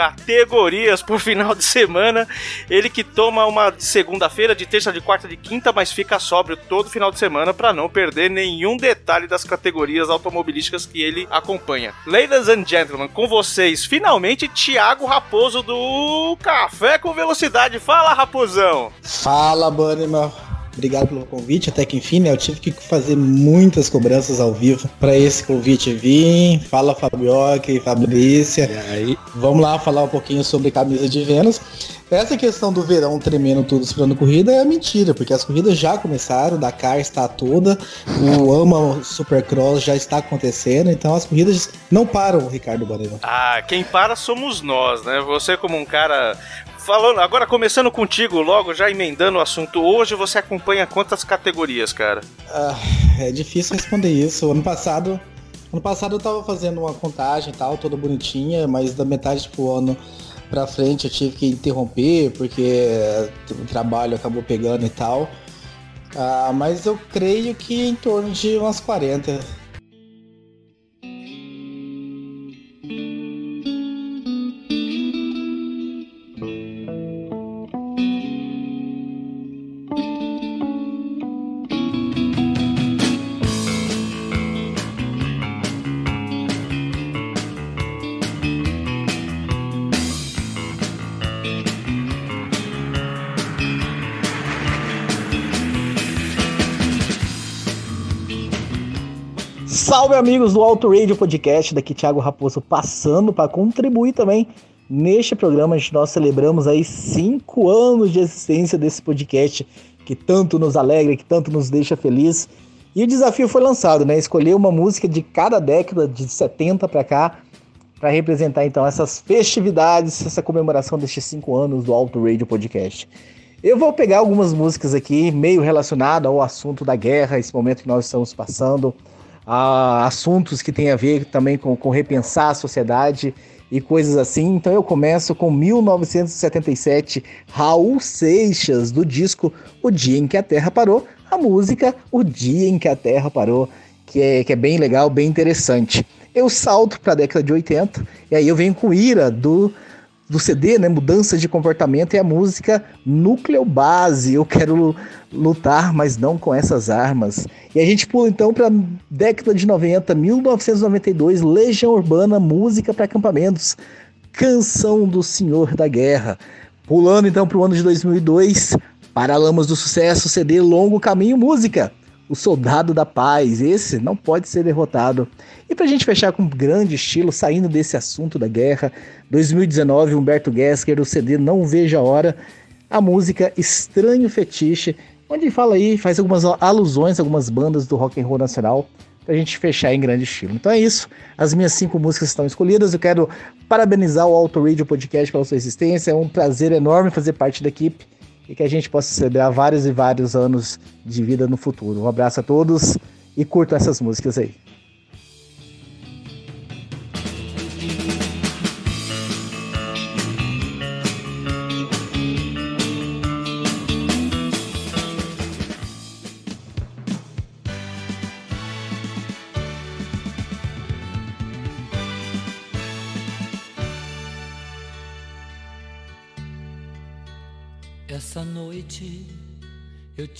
categorias por final de semana. Ele que toma uma de segunda-feira, de terça, de quarta, de quinta, mas fica sóbrio todo final de semana para não perder nenhum detalhe das categorias automobilísticas que ele acompanha. Ladies and gentlemen, com vocês, finalmente, Thiago Raposo do Café com Velocidade. Fala, Raposão! Fala, Bunnyman. Obrigado pelo convite, até que enfim, né? Eu tive que fazer muitas cobranças ao vivo para esse convite vir. Fala, Fabioca e Fabrícia. E aí? Vamos lá falar um pouquinho sobre camisa de Vênus. Essa questão do verão tremendo tudo esperando corrida é mentira, porque as corridas já começaram, o Dakar está toda, o Ama Supercross já está acontecendo, então as corridas não param, Ricardo Bandeira. Ah, quem para somos nós, né? Você como um cara falando, agora começando contigo, logo já emendando o assunto. Hoje você acompanha quantas categorias, cara? Ah, é difícil responder isso. Ano passado, ano passado eu tava fazendo uma contagem e tal, toda bonitinha, mas da metade pro ano pra frente eu tive que interromper porque o trabalho acabou pegando e tal. Ah, mas eu creio que em torno de umas 40. Salve amigos do Auto Radio Podcast, daqui Thiago Raposo passando para contribuir também neste programa. Nós celebramos aí cinco anos de existência desse podcast que tanto nos alegra, que tanto nos deixa feliz. E o desafio foi lançado, né? Escolher uma música de cada década, de 70 para cá, para representar então essas festividades, essa comemoração destes cinco anos do Auto Radio Podcast. Eu vou pegar algumas músicas aqui, meio relacionadas ao assunto da guerra, esse momento que nós estamos passando, a assuntos que tem a ver também com, com repensar a sociedade e coisas assim. Então eu começo com 1977, Raul Seixas, do disco O Dia em que a Terra Parou, a música O Dia em que a Terra Parou, que é, que é bem legal, bem interessante. Eu salto para a década de 80 e aí eu venho com Ira do do CD, né, Mudança de Comportamento, e a música Núcleo Base. Eu quero lutar, mas não com essas armas. E a gente pula então para década de 90, 1992, Legião Urbana, música para acampamentos, Canção do Senhor da Guerra. Pulando então para o ano de 2002, Paralamas do Sucesso, CD Longo Caminho Música. O Soldado da Paz, esse não pode ser derrotado. E para a gente fechar com grande estilo, saindo desse assunto da guerra, 2019, Humberto Gessler, o CD Não Veja a Hora, a música Estranho Fetiche, onde fala aí, faz algumas alusões a algumas bandas do rock and roll nacional, para a gente fechar em grande estilo. Então é isso, as minhas cinco músicas estão escolhidas, eu quero parabenizar o Auto Radio Podcast pela sua existência, é um prazer enorme fazer parte da equipe, e que a gente possa celebrar vários e vários anos de vida no futuro. Um abraço a todos e curtam essas músicas aí.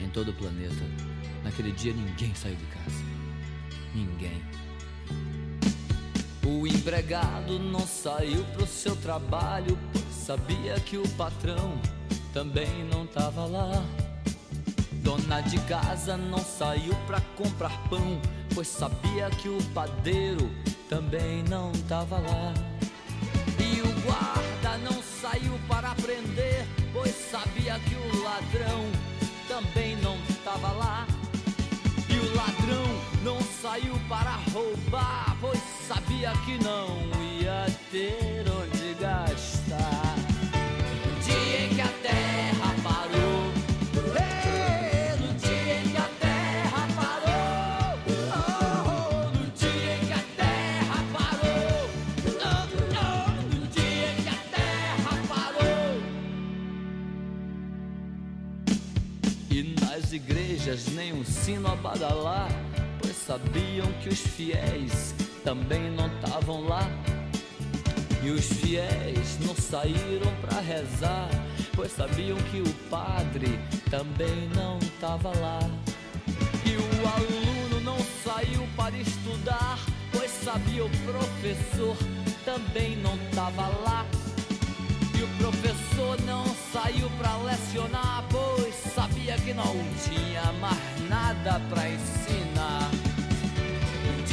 em todo o planeta. Naquele dia ninguém saiu de casa. Ninguém. O empregado não saiu pro seu trabalho, pois sabia que o patrão também não tava lá. Dona de casa não saiu pra comprar pão, pois sabia que o padeiro também não tava lá. E o guarda saiu para roubar, pois sabia que não ia ter onde gastar. No dia em que a terra parou, eh, no dia em que a terra parou, oh, no dia em que a terra parou, oh, oh, no dia que a terra parou. E nas igrejas nem um sino a badalar, sabiam que os fiéis também não estavam lá. E os fiéis não saíram para rezar, pois sabiam que o padre também não estava lá. E o aluno não saiu para estudar, pois sabia o professor também não estava lá. E o professor não saiu pra lecionar, pois sabia que não tinha mais nada pra ensinar.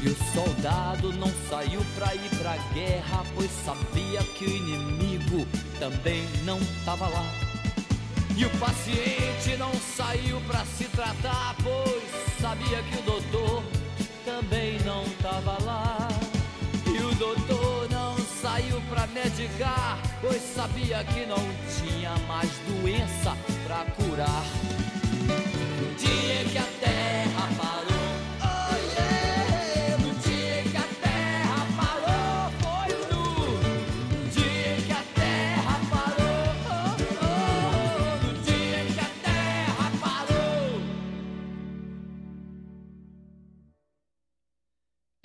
E o soldado não saiu pra ir pra guerra, pois sabia que o inimigo também não tava lá. E o paciente não saiu pra se tratar, pois sabia que o doutor também não tava lá. E o doutor não saiu pra medicar, pois sabia que não tinha mais doença pra curar. Um dia que até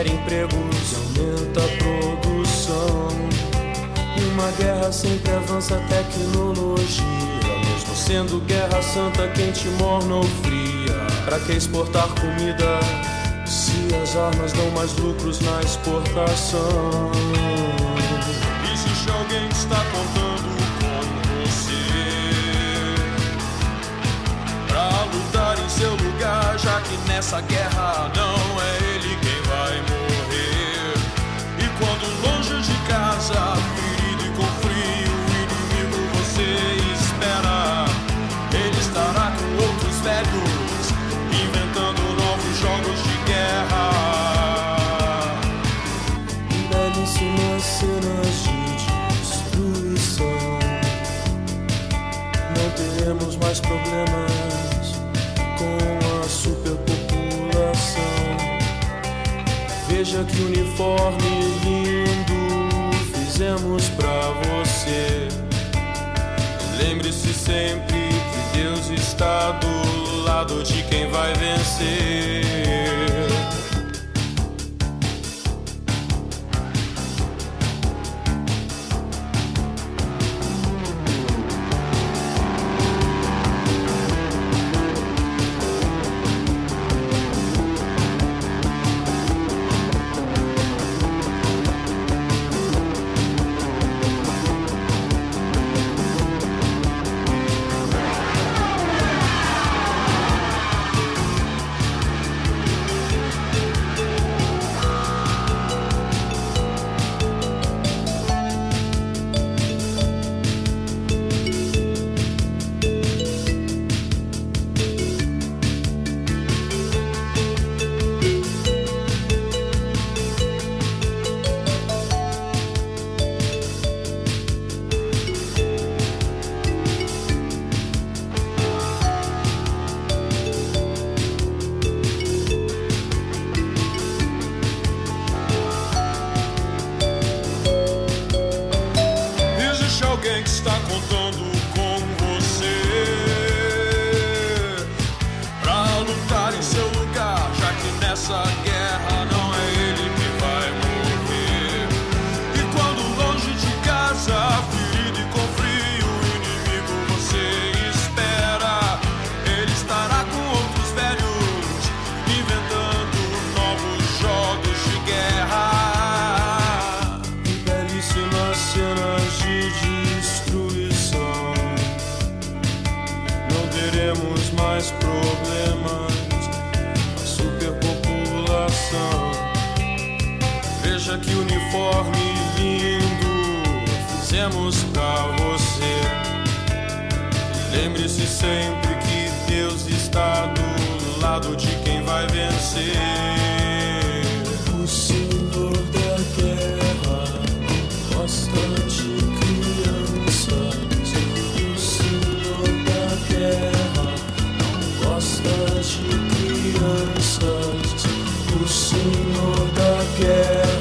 gera empregos e aumenta a produção. Uma guerra sempre avança a tecnologia, mesmo sendo guerra santa, quente, morna ou fria. Pra que exportar comida se as armas dão mais lucros na exportação? Existe alguém que está contando com você pra lutar em seu lugar, já que nessa guerra não é ele quando longe de casa, Veja que uniforme lindo fizemos pra você. Lembre-se sempre que Deus está do lado de quem vai vencer. Que uniforme lindo fizemos pra você. Lembre-se sempre que Deus está do lado de quem vai vencer. O Senhor da guerra gosta de crianças. O Senhor da guerra não gosta de crianças. O Senhor da guerra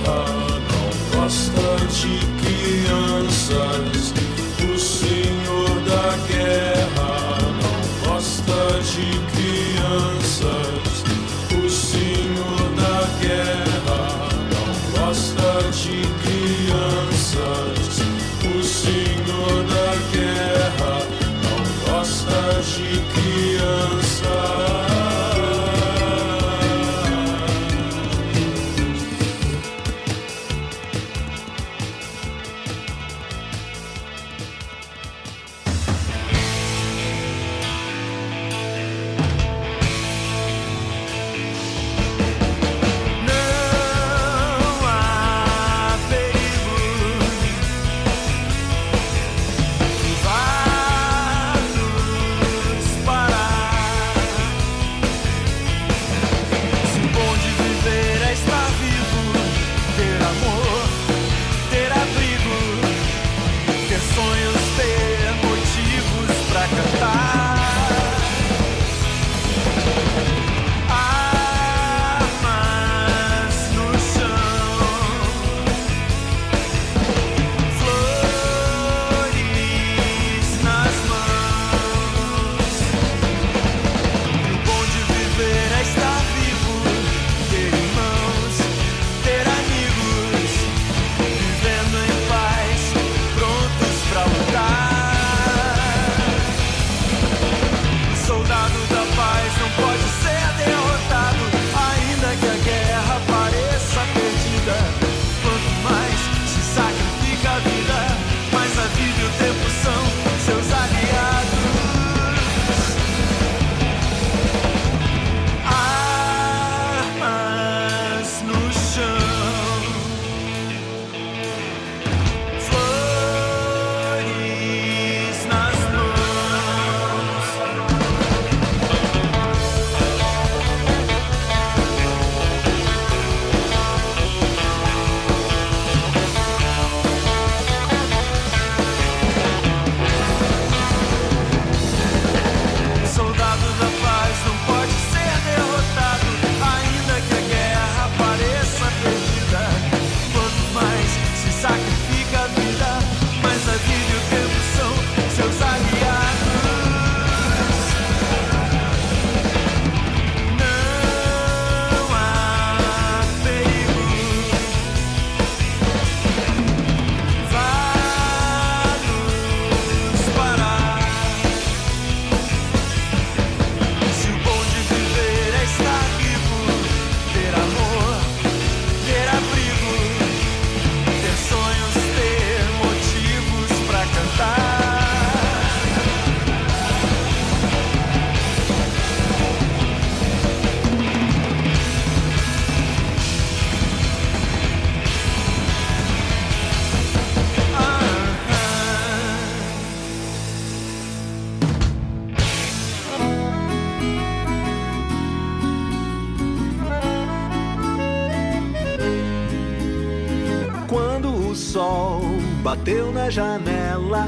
janela,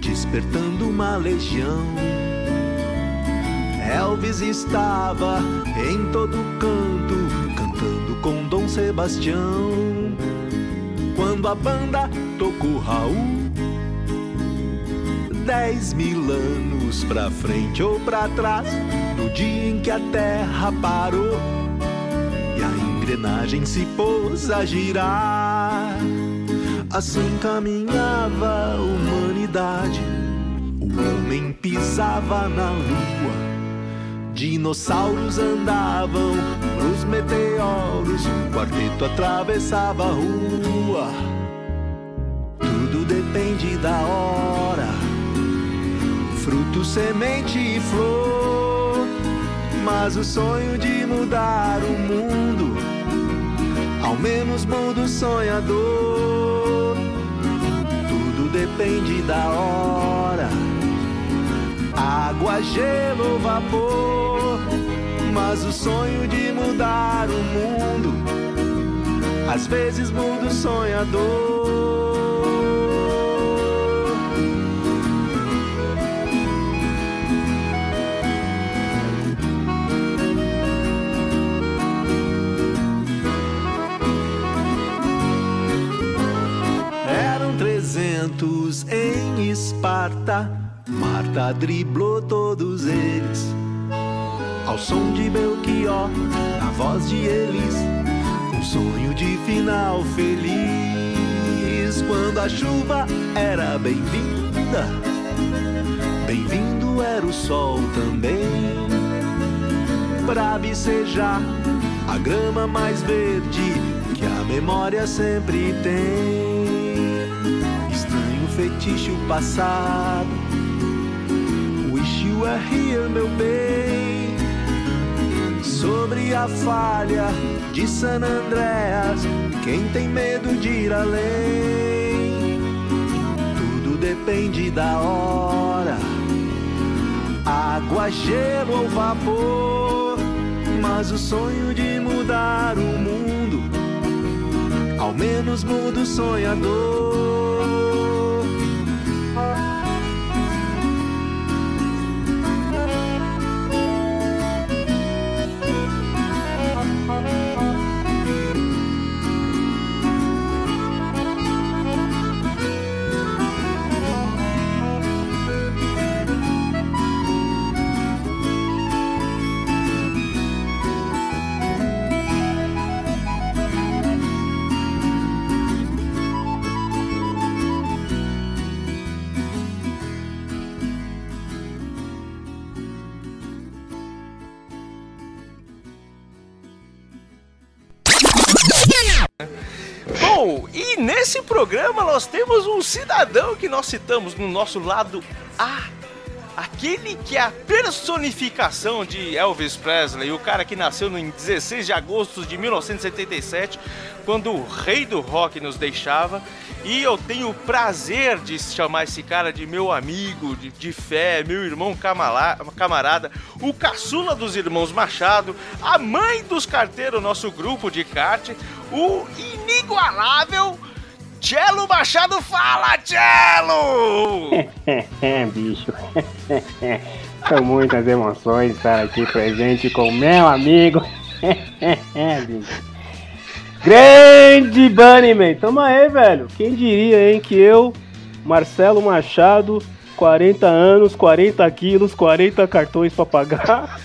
despertando uma legião. Elvis estava em todo canto, cantando com Dom Sebastião. Quando a banda tocou Raul, dez mil anos pra frente ou pra trás, no dia em que a terra parou e a engrenagem se pôs a girar. Assim caminhava a humanidade, o homem pisava na lua. Dinossauros andavam pros meteoros, o quarteto atravessava a rua. Tudo depende da hora, fruto, semente e flor. Mas o sonho de mudar o mundo, ao menos muda o sonhador. Depende da hora água, gelo vapor. Mas o sonho de mudar o mundo, às vezes muda o sonhador. Esparta. Marta driblou todos eles. Ao som de Belchior, na voz de Elis, um sonho de final feliz. Quando a chuva era bem-vinda, bem-vindo era o sol também. Pra vicejar a grama mais verde que a memória sempre tem. Fetiche o passado Wish you were here, meu bem. Sobre a falha de San Andreas, quem tem medo de ir além? Tudo depende da hora, água, gelo ou vapor. Mas o sonho de mudar o mundo, ao menos muda o sonhador. Programa nós temos um cidadão que nós citamos no nosso lado A. Aquele que é a personificação de Elvis Presley, o cara que nasceu em 16 de agosto de 1977, quando o rei do rock nos deixava. E eu tenho o prazer de chamar esse cara de meu amigo, de, de fé, meu irmão camala- camarada, o caçula dos irmãos Machado, a mãe dos carteiros, nosso grupo de kart, o inigualável Cello Machado. Fala, Cello! É, bicho. São muitas emoções estar aqui presente com meu amigo. É, bicho. Grande Bunnyman, tamo aí, velho. Quem diria, hein, que eu, Marcelo Machado, 40 anos, 40 quilos, 40 cartões pra pagar,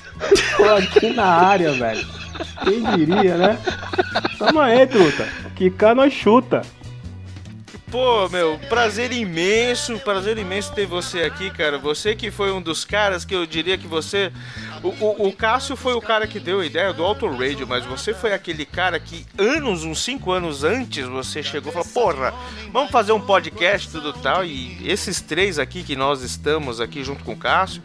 tô aqui na área, velho. Quem diria, né? Tamo aí, truta. Que cá nós chuta. Pô, meu, prazer imenso, prazer imenso ter você aqui, cara. Você que foi um dos caras que eu diria que você. O, o, o Cássio foi o cara que deu a ideia do Auto Radio, mas você foi aquele cara que anos, uns 5 anos antes, você chegou e falou: Porra, vamos fazer um podcast tudo tal. E esses três aqui que nós estamos aqui junto com o Cássio,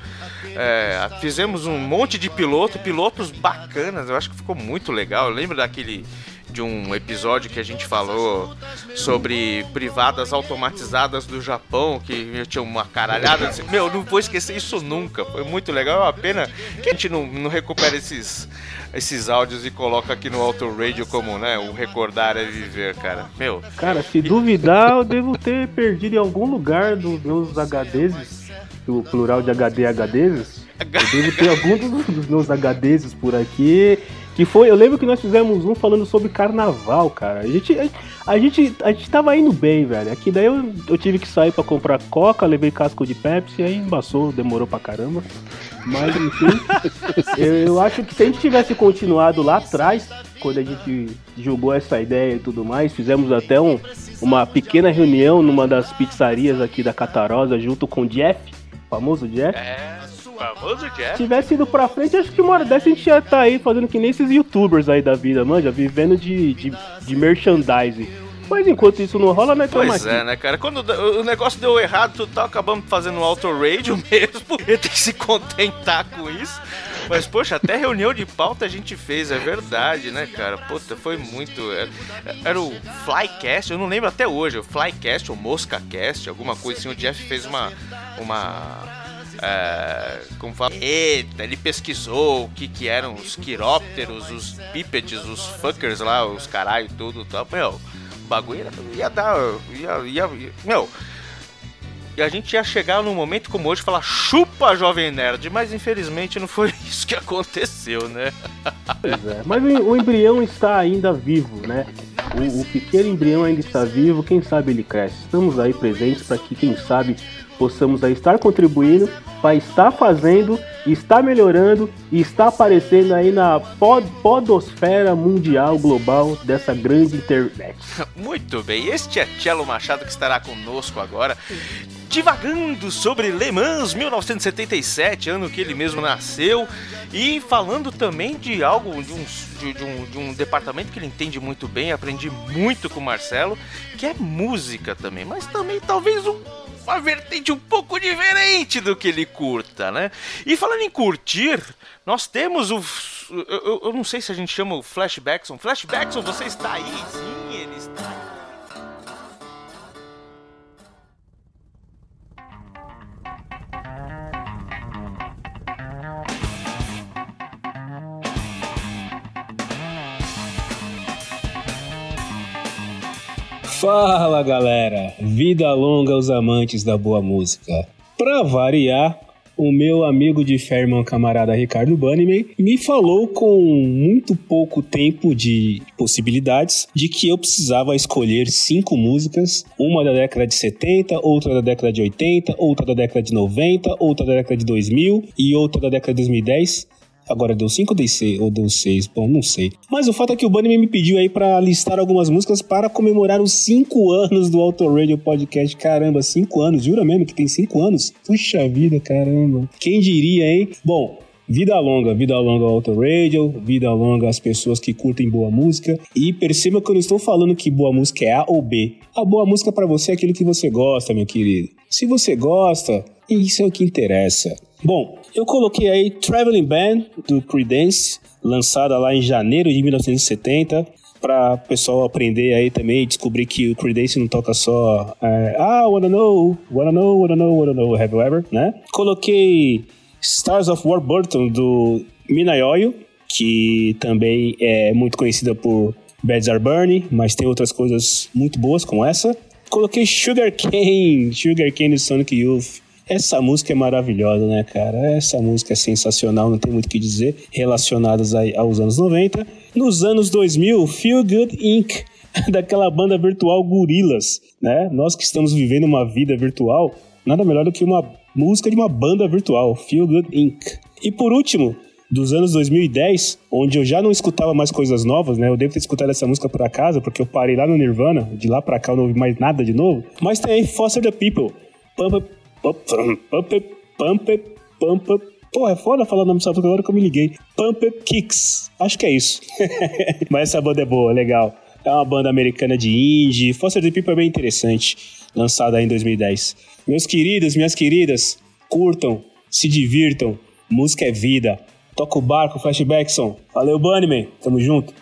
é, fizemos um monte de piloto, pilotos bacanas. Eu acho que ficou muito legal. Eu lembro daquele de um episódio que a gente falou sobre privadas automatizadas do Japão, que tinha uma caralhada. de- Meu, não vou esquecer isso nunca. Foi muito legal. É uma pena que a gente não, não recupera esses, esses áudios e coloca aqui no Auto Radio como, né, o recordar é viver, cara. Meu, Cara, se duvidar, eu devo ter perdido em algum lugar dos meus HDs, o plural de HD é HDs. Eu devo ter algum dos meus HDs por aqui. Que foi, eu lembro que nós fizemos um falando sobre carnaval, cara. A gente, a, a gente, a gente tava indo bem, velho. Aqui daí eu, eu tive que sair pra comprar coca, levei casco de Pepsi, aí embaçou, demorou pra caramba. Mas enfim, eu, eu acho que se a gente tivesse continuado lá atrás, quando a gente jogou essa ideia e tudo mais, fizemos até um, uma pequena reunião numa das pizzarias aqui da Catarosa, junto com o Jeff, o famoso Jeff. é famoso Se Jeff. tivesse ido pra frente, acho que uma hora dessa a gente ia estar aí fazendo que nem esses youtubers aí da vida, manja, vivendo de, de, de merchandising. Mas enquanto isso não rola, estamos Pois aqui. é, né, cara? Quando o negócio deu errado, tudo tal, acabamos fazendo um auto radio mesmo. Tem que se contentar com isso. Mas, poxa, até reunião de pauta a gente fez, é verdade, né, cara? Puta, foi muito. Era, era o Flycast, eu não lembro até hoje, o Flycast ou MoscaCast, alguma coisa assim. O Jeff fez uma. Uma. É, como fala? Eita, ele pesquisou o que que eram os quirópteros, os bípedes, os fuckers lá, os caralho, tudo tal. Meu, o bagulho ia dar. Ia, ia, ia- meu. E a gente ia chegar num momento como hoje e falar chupa Jovem Nerd, mas infelizmente não foi isso que aconteceu, né? Pois é, mas o, o embrião está ainda vivo, né? O, o pequeno embrião ainda está vivo, quem sabe ele cresce. Estamos aí presentes para que, quem sabe, possamos aí estar contribuindo para estar fazendo, estar melhorando e estar aparecendo aí na pod, podosfera mundial global dessa grande internet. Muito bem, este é Cello Machado que estará conosco agora, divagando sobre Le Mans 1977, ano que ele mesmo nasceu, e falando também de algo, de um, de, um, de um departamento que ele entende muito bem, aprendi muito com o Marcelo, que é música também, mas também talvez um uma vertente um pouco diferente do que ele curta, né? E falando em curtir, nós temos o. Eu, eu- eu não sei se a gente chama o Flashbackson. Flashbackson, você está aí? Sim, ele está aí. Fala galera, vida longa aos amantes da boa música. Pra variar, o meu amigo de fé, camarada Ricardo Banniman, me falou com muito pouco tempo de possibilidades de que eu precisava escolher cinco músicas, uma da década de 70, outra da década de 80, outra da década de 90, outra da década de 2000 e outra da década de 2010. Agora deu 5 ou deu 6? Ou deu 6? Bom, não sei. Mas o fato é que o Bunnyman me pediu aí pra listar algumas músicas para comemorar os 5 anos do Auto Radio Podcast. Caramba, 5 anos. Jura mesmo que tem 5 anos? Puxa vida, caramba. Quem diria, hein? Bom, Vida longa, vida longa ao Auto Radio, vida longa às pessoas que curtem boa música. E perceba que eu não estou falando que boa música é A ou B. A boa música para você é aquilo que você gosta, meu querido. Se você gosta, isso é o que interessa. Bom, eu coloquei aí Traveling Band do Creedence, lançada lá em janeiro de 1970, para o pessoal aprender aí também e descobrir que o Creedence não toca só é, ah, wanna know, wanna know, wanna know, wanna know, have you ever, né? Coloquei Stars of Warburton do Minayoyo, que também é muito conhecida por Beds Are Burning, mas tem outras coisas muito boas como essa. Coloquei Sugar Cane, Sugar Cane do Sonic Youth. Essa música é maravilhosa, né, cara? Essa música é sensacional, não tem muito o que dizer, relacionadas aos anos 90. Nos anos 2000, Feel Good Inc., daquela banda virtual Gorillaz, né? Nós que estamos vivendo uma vida virtual, nada melhor do que uma música de uma banda virtual, Feel Good Inc. E por último, dos anos 2010, onde eu já não escutava mais coisas novas, né? Eu devo ter escutado essa música por acaso, porque eu parei lá no Nirvana, de lá pra cá eu não ouvi mais nada de novo. Mas tem aí Foster the People, Pump Pump Pump. Pô, é foda falar o nome dessa música agora que eu me liguei. Pump Kicks. Acho que é isso. Mas essa banda é boa, legal. É uma banda americana de indie. Foster the People é bem interessante. Lançada em 2010. Meus queridos, minhas queridas, curtam, se divirtam. Música é vida. Toca o barco, flashbackson. Valeu, Bunnyman. Tamo junto.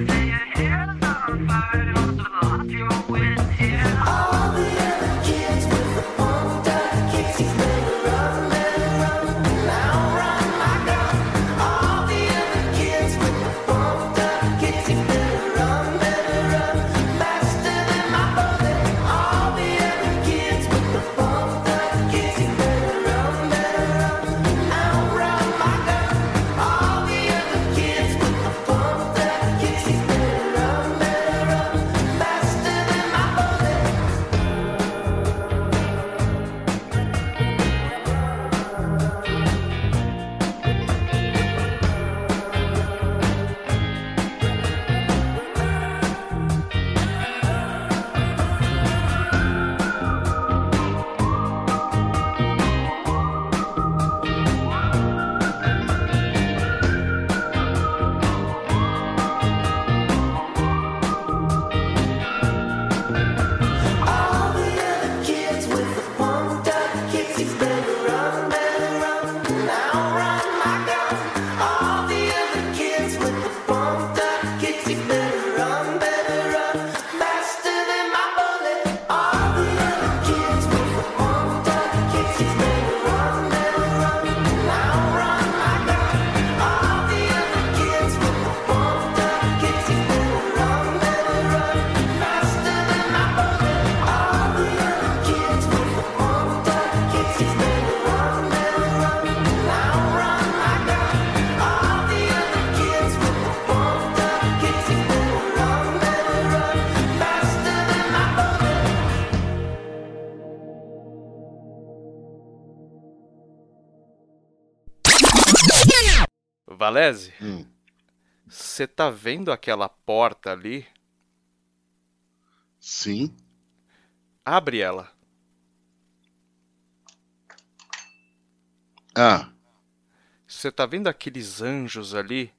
yeah. Valese, Hum. você tá vendo aquela porta ali? Sim. Abre ela. Ah. Você tá vendo aqueles anjos ali?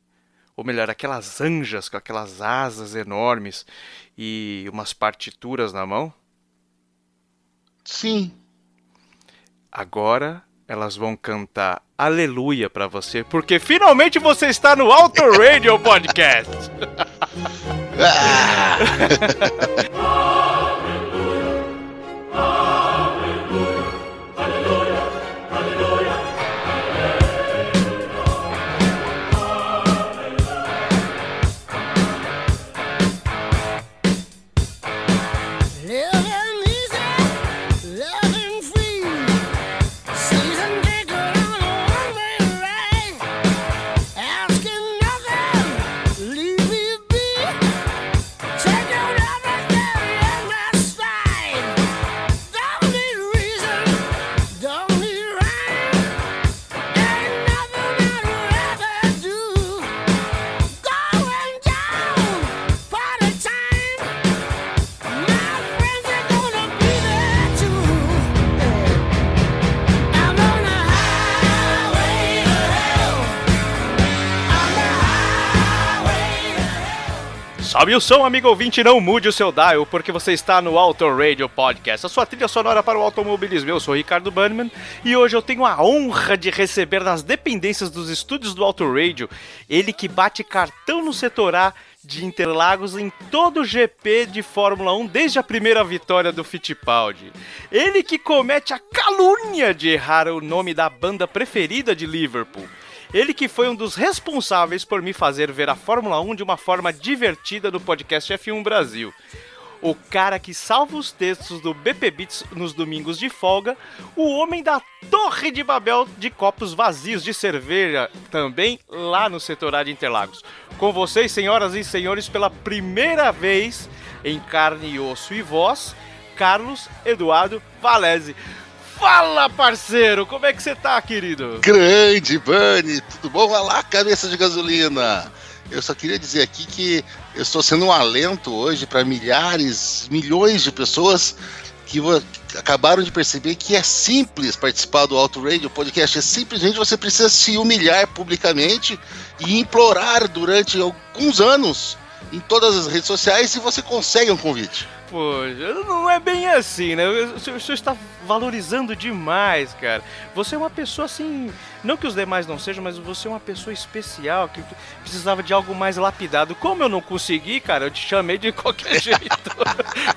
Ou melhor, aquelas anjas com aquelas asas enormes e umas partituras na mão? Sim. Agora elas vão cantar Aleluia pra você, porque finalmente você está no Auto Radio Podcast. Sobe o som, amigo ouvinte, não mude o seu dial, porque você está no Auto Radio Podcast, a sua trilha sonora para o automobilismo. Eu sou Ricardo Bannerman e hoje eu tenho a honra de receber nas dependências dos estúdios do Auto Radio ele que bate cartão no setor A de Interlagos em todo o GP de Fórmula 1 desde a primeira vitória do Fittipaldi. Ele que comete a calúnia de errar o nome da banda preferida de Liverpool. Ele que foi um dos responsáveis por me fazer ver a Fórmula 1 de uma forma divertida no podcast F1 Brasil. O cara que salva os textos do BP Beats nos domingos de folga, o homem da Torre de Babel de copos vazios de cerveja, também lá no setor A de Interlagos. Com vocês, senhoras e senhores, pela primeira vez em carne e osso e voz, Carlos Eduardo Valese. Fala, parceiro! Como é que você tá, querido? Grande, Bunny, tudo bom? Olha lá, cabeça de gasolina. Eu só queria dizer aqui que eu estou sendo um alento hoje para milhares, milhões de pessoas que acabaram de perceber que é simples participar do Auto Radio Podcast. É simplesmente você precisa se humilhar publicamente e implorar durante alguns anos em todas as redes sociais e você consegue um convite. Poxa, não é bem assim, né? O senhor, está valorizando demais, cara. Você é uma pessoa assim. Não que os demais não sejam, mas você é uma pessoa especial que precisava de algo mais lapidado. Como eu não consegui, cara, eu te chamei de qualquer jeito.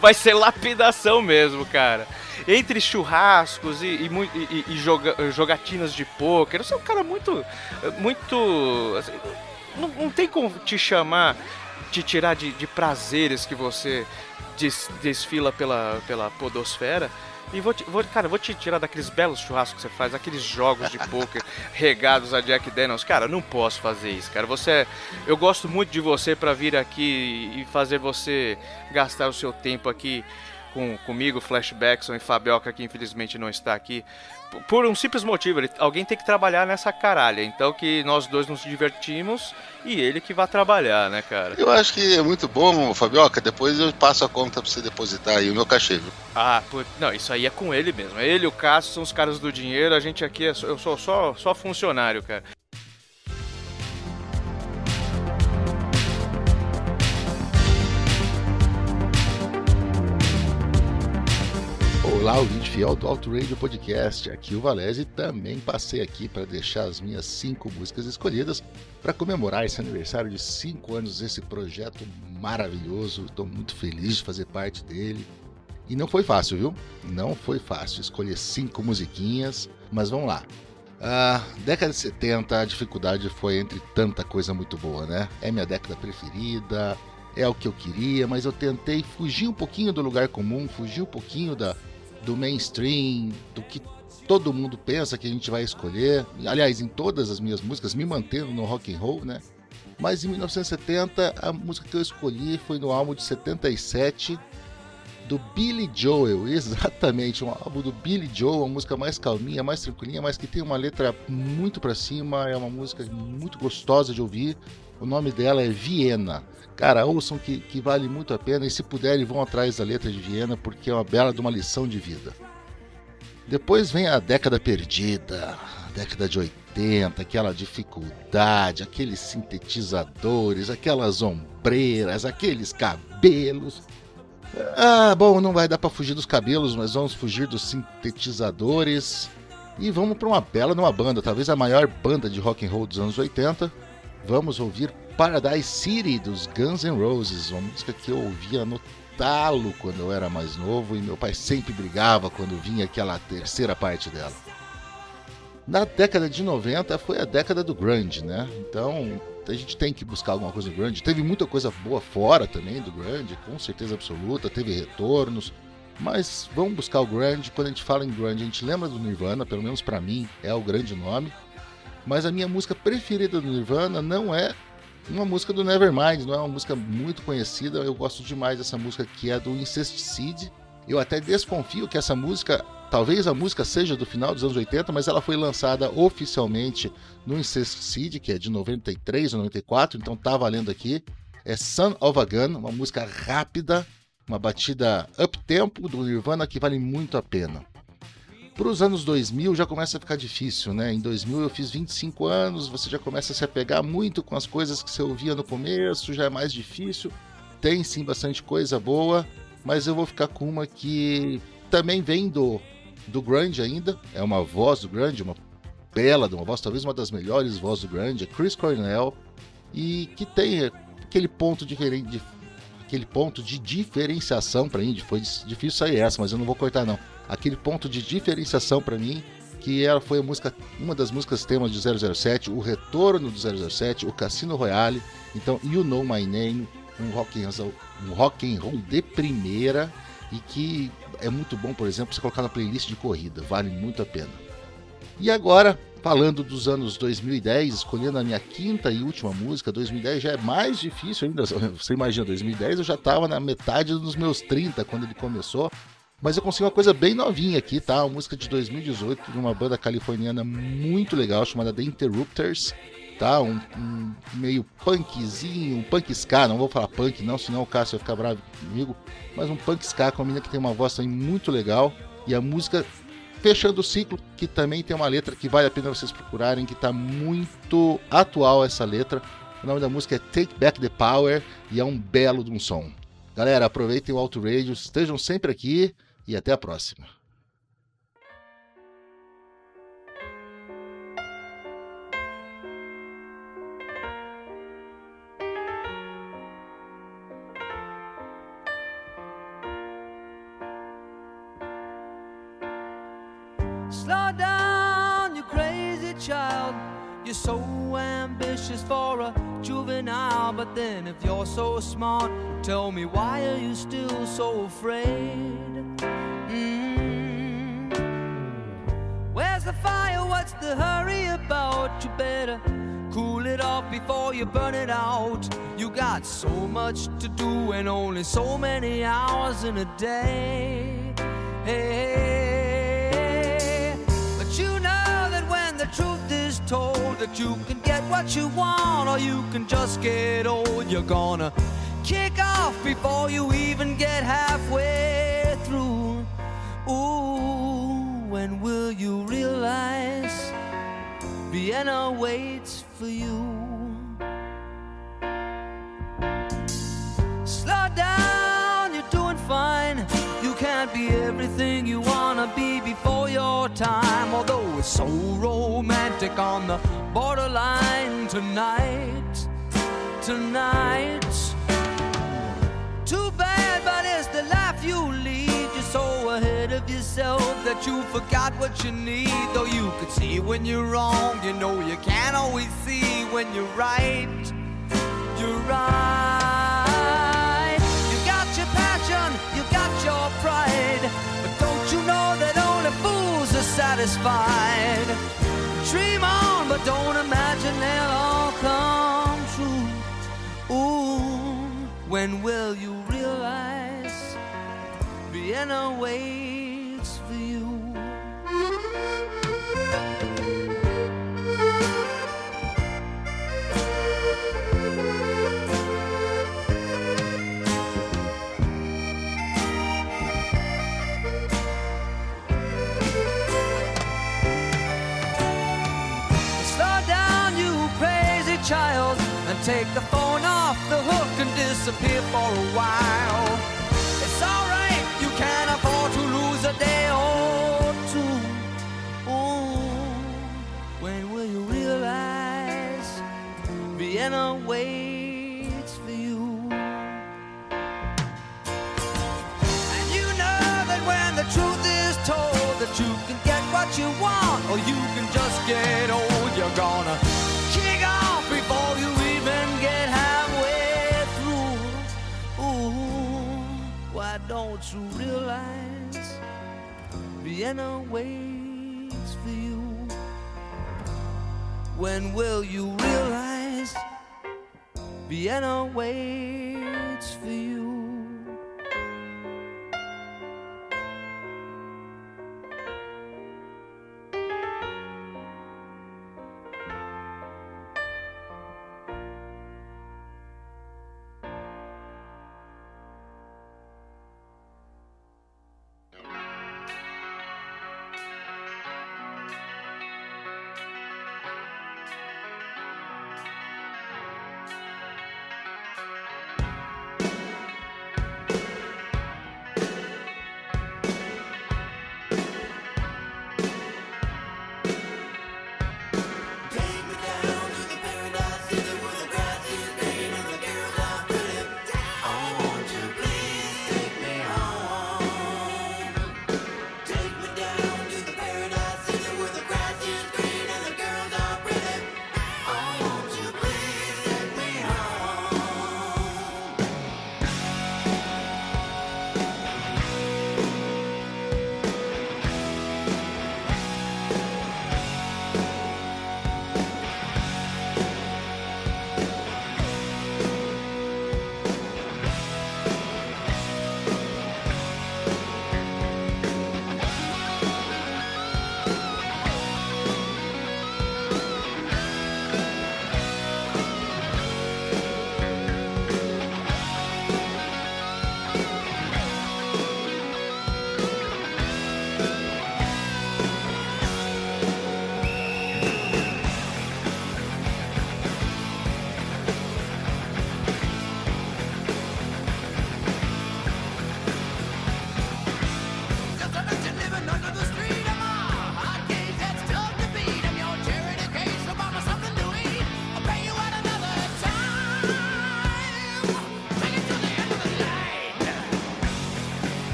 Vai ser lapidação mesmo, cara. Entre churrascos e, e, e- e joga- jogatinas de pôquer, você é um cara muito. Muito. assim, não, não tem como te chamar, te tirar de, de prazeres que você des- desfila pela, pela podosfera. E vou, te, vou, cara, vou te tirar daqueles belos churrascos que você faz, aqueles jogos de poker regados a Jack Daniels. Cara, não posso fazer isso, cara. Você, é- eu gosto muito de você pra vir aqui e fazer você gastar o seu tempo aqui com, comigo, Flashbackson e Fabioca, que infelizmente não está aqui. Por um simples motivo, ele- alguém tem que trabalhar nessa caralha. Então que nós dois nos divertimos e ele que vai trabalhar, né, cara? Eu acho que é muito bom, Fabioca. Depois eu passo a conta para você depositar aí o meu cachê. viu? Ah, put... não, isso aí é com ele mesmo. Ele e o Cássio são os caras do dinheiro, a gente aqui é só, eu sou só, só funcionário, cara. Olá, ouvinte fiel do Auto Radio Podcast. Aqui o Valese também passei aqui para deixar as minhas cinco músicas escolhidas para comemorar esse aniversário de cinco anos desse projeto maravilhoso. Estou muito feliz de fazer parte dele. E não foi fácil, viu? Não foi fácil escolher cinco musiquinhas, mas vamos lá. Ah, década de 70, a dificuldade foi entre tanta coisa muito boa, né? É minha década preferida, é o que eu queria, mas eu tentei fugir um pouquinho do lugar comum, fugir um pouquinho da, do mainstream, do que todo mundo pensa que a gente vai escolher. Aliás, em todas as minhas músicas, me mantendo no rock and roll, né? Mas em 1970, a música que eu escolhi foi no álbum de 77 do Billy Joel, exatamente, um álbum do Billy Joel, uma música mais calminha, mais tranquilinha, mas que tem uma letra muito pra cima, é uma música muito gostosa de ouvir. O nome dela é Viena. Cara, ouçam que, que vale muito a pena e se puderem vão atrás da letra de Viena porque é uma bela de uma lição de vida. Depois vem a década perdida, a década de 80, aquela dificuldade, aqueles sintetizadores, aquelas ombreiras, aqueles cabelos. Ah, bom, não vai dar para fugir dos cabelos, mas vamos fugir dos sintetizadores e vamos para uma bela numa banda, talvez a maior banda de rock and roll dos anos 80. Vamos ouvir Paradise City dos Guns N' Roses, uma música que eu ouvia no talo quando eu era mais novo e meu pai sempre brigava quando vinha aquela terceira parte dela. Na década de 90 foi a década do grunge, né? Então a gente tem que buscar alguma coisa no grunge. Teve muita coisa boa fora também do grunge, com certeza absoluta, teve retornos. Mas vamos buscar o grunge. Quando a gente fala em grunge, a gente lembra do Nirvana, pelo menos para mim é o grande nome. Mas a minha música preferida do Nirvana não é uma música do Nevermind, não é uma música muito conhecida. Eu gosto demais dessa música que é do Incesticide. Eu até desconfio que essa música, talvez a música seja do final dos anos 80, mas ela foi lançada oficialmente no Incesticide, que é de 93 ou 94, então tá valendo aqui. É Son of a Gun, uma música rápida, uma batida up-tempo do Nirvana que vale muito a pena. Para os anos 2000 já começa a ficar difícil, né? Em 2000 eu fiz 25 anos, você já começa a se apegar muito com as coisas que você ouvia no começo, já é mais difícil. Tem sim bastante coisa boa, mas eu vou ficar com uma que também vem do, do grunge ainda, é uma voz do grunge, uma bela uma voz, talvez uma das melhores vozes do grunge, é Chris Cornell, e que tem aquele ponto diferente, aquele ponto de diferenciação para mim, foi difícil sair essa, mas eu não vou cortar não. Aquele ponto de diferenciação para mim, que ela foi a música, uma das músicas temas de 007, o retorno do 007, o Cassino Royale, então You Know My Name, um rock and roll, um rock and roll de primeira e que é muito bom, por exemplo, você colocar na playlist de corrida, vale muito a pena. E agora, falando dos anos 2010, escolhendo a minha quinta e última música, 2010 já é mais difícil ainda. Você imagina, 2010 eu já estava na metade dos meus 30 quando ele começou. Mas eu consegui uma coisa bem novinha aqui, tá? Uma música de 2018 de uma banda californiana muito legal chamada The Interrupters, tá? Um, um meio punkzinho, um punk ska, não vou falar punk não, senão o Cássio vai ficar bravo comigo, mas um punk ska com uma menina que tem uma voz também muito legal e a música fechando o ciclo, que também tem uma letra que vale a pena vocês procurarem, que tá muito atual essa letra. O nome da música é Take Back the Power e é um belo de um som. Galera, aproveitem o Alto Radio, estejam sempre aqui e até a próxima. Slow down, you crazy child. You're so ambitious for a juvenile, but then if you're so smart, tell me why are you still so afraid? Mm. Where's the fire? What's the hurry about? You better cool it off before you burn it out. You got so much to do and only so many hours in a day. Hey, the truth is told that you can get what you want or you can just get old, you're gonna kick off before you even get halfway through. Ooh, when will you realize Vienna waits for you? Slow down, you're doing fine. You can't be everything you be before your time. Although it's so romantic on the borderline tonight, tonight. Too bad, but it's the life you lead. You're so ahead of yourself that you forgot what you need. Though you could see when you're wrong, you know you can't always see when you're right. You're right. You got your passion, you got your pride. Satisfied? Dream on, but don't imagine they'll all come true. Ooh, when will you realize Vienna waits for you. Take the phone off the hook and disappear for a while. It's alright, you can afford to lose a day or two. Ooh, when will you realize Vienna waits for you? And you know that when the truth why realize Vienna waits for you? When will you realize Vienna waits for you?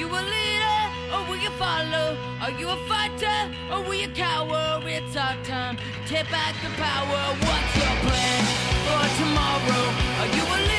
you a leader or will you follow? Are you a fighter or will you cower? It's our time. Take back the power. What's your plan for tomorrow? Are you a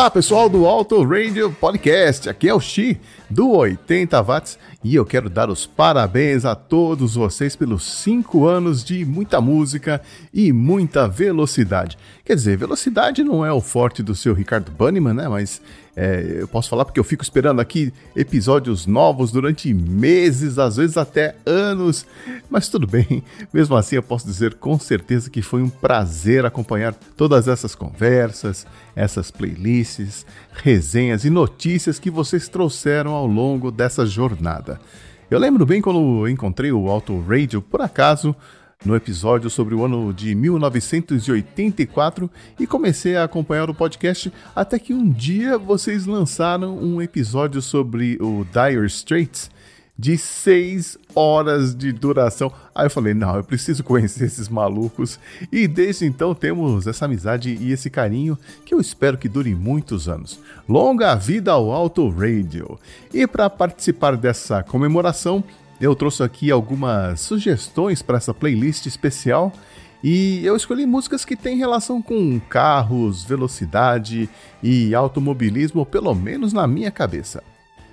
Olá, pessoal do Auto Radio Podcast. Aqui é o Xi do 80 Watts e eu quero dar os parabéns a todos vocês pelos 5 anos de muita música e muita velocidade. Quer dizer, velocidade não é o forte do seu Ricardo Banniman, né? Mas é, eu posso falar porque eu fico esperando aqui episódios novos durante meses, às vezes até anos, mas tudo bem. Mesmo assim, eu posso dizer com certeza que foi um prazer acompanhar todas essas conversas, essas playlists, resenhas e notícias que vocês trouxeram ao longo dessa jornada. Eu lembro bem quando encontrei o Auto Radio por acaso no episódio sobre o ano de 1984 e comecei a acompanhar o podcast até que um dia vocês lançaram um episódio sobre o Dire Straits de 6 horas de duração. Aí eu falei, não, eu preciso conhecer esses malucos. E desde então temos essa amizade e esse carinho que eu espero que dure muitos anos. Longa vida ao Auto Radio! E para participar dessa comemoração, eu trouxe aqui algumas sugestões para essa playlist especial. E eu escolhi músicas que têm relação com carros, velocidade e automobilismo, pelo menos na minha cabeça.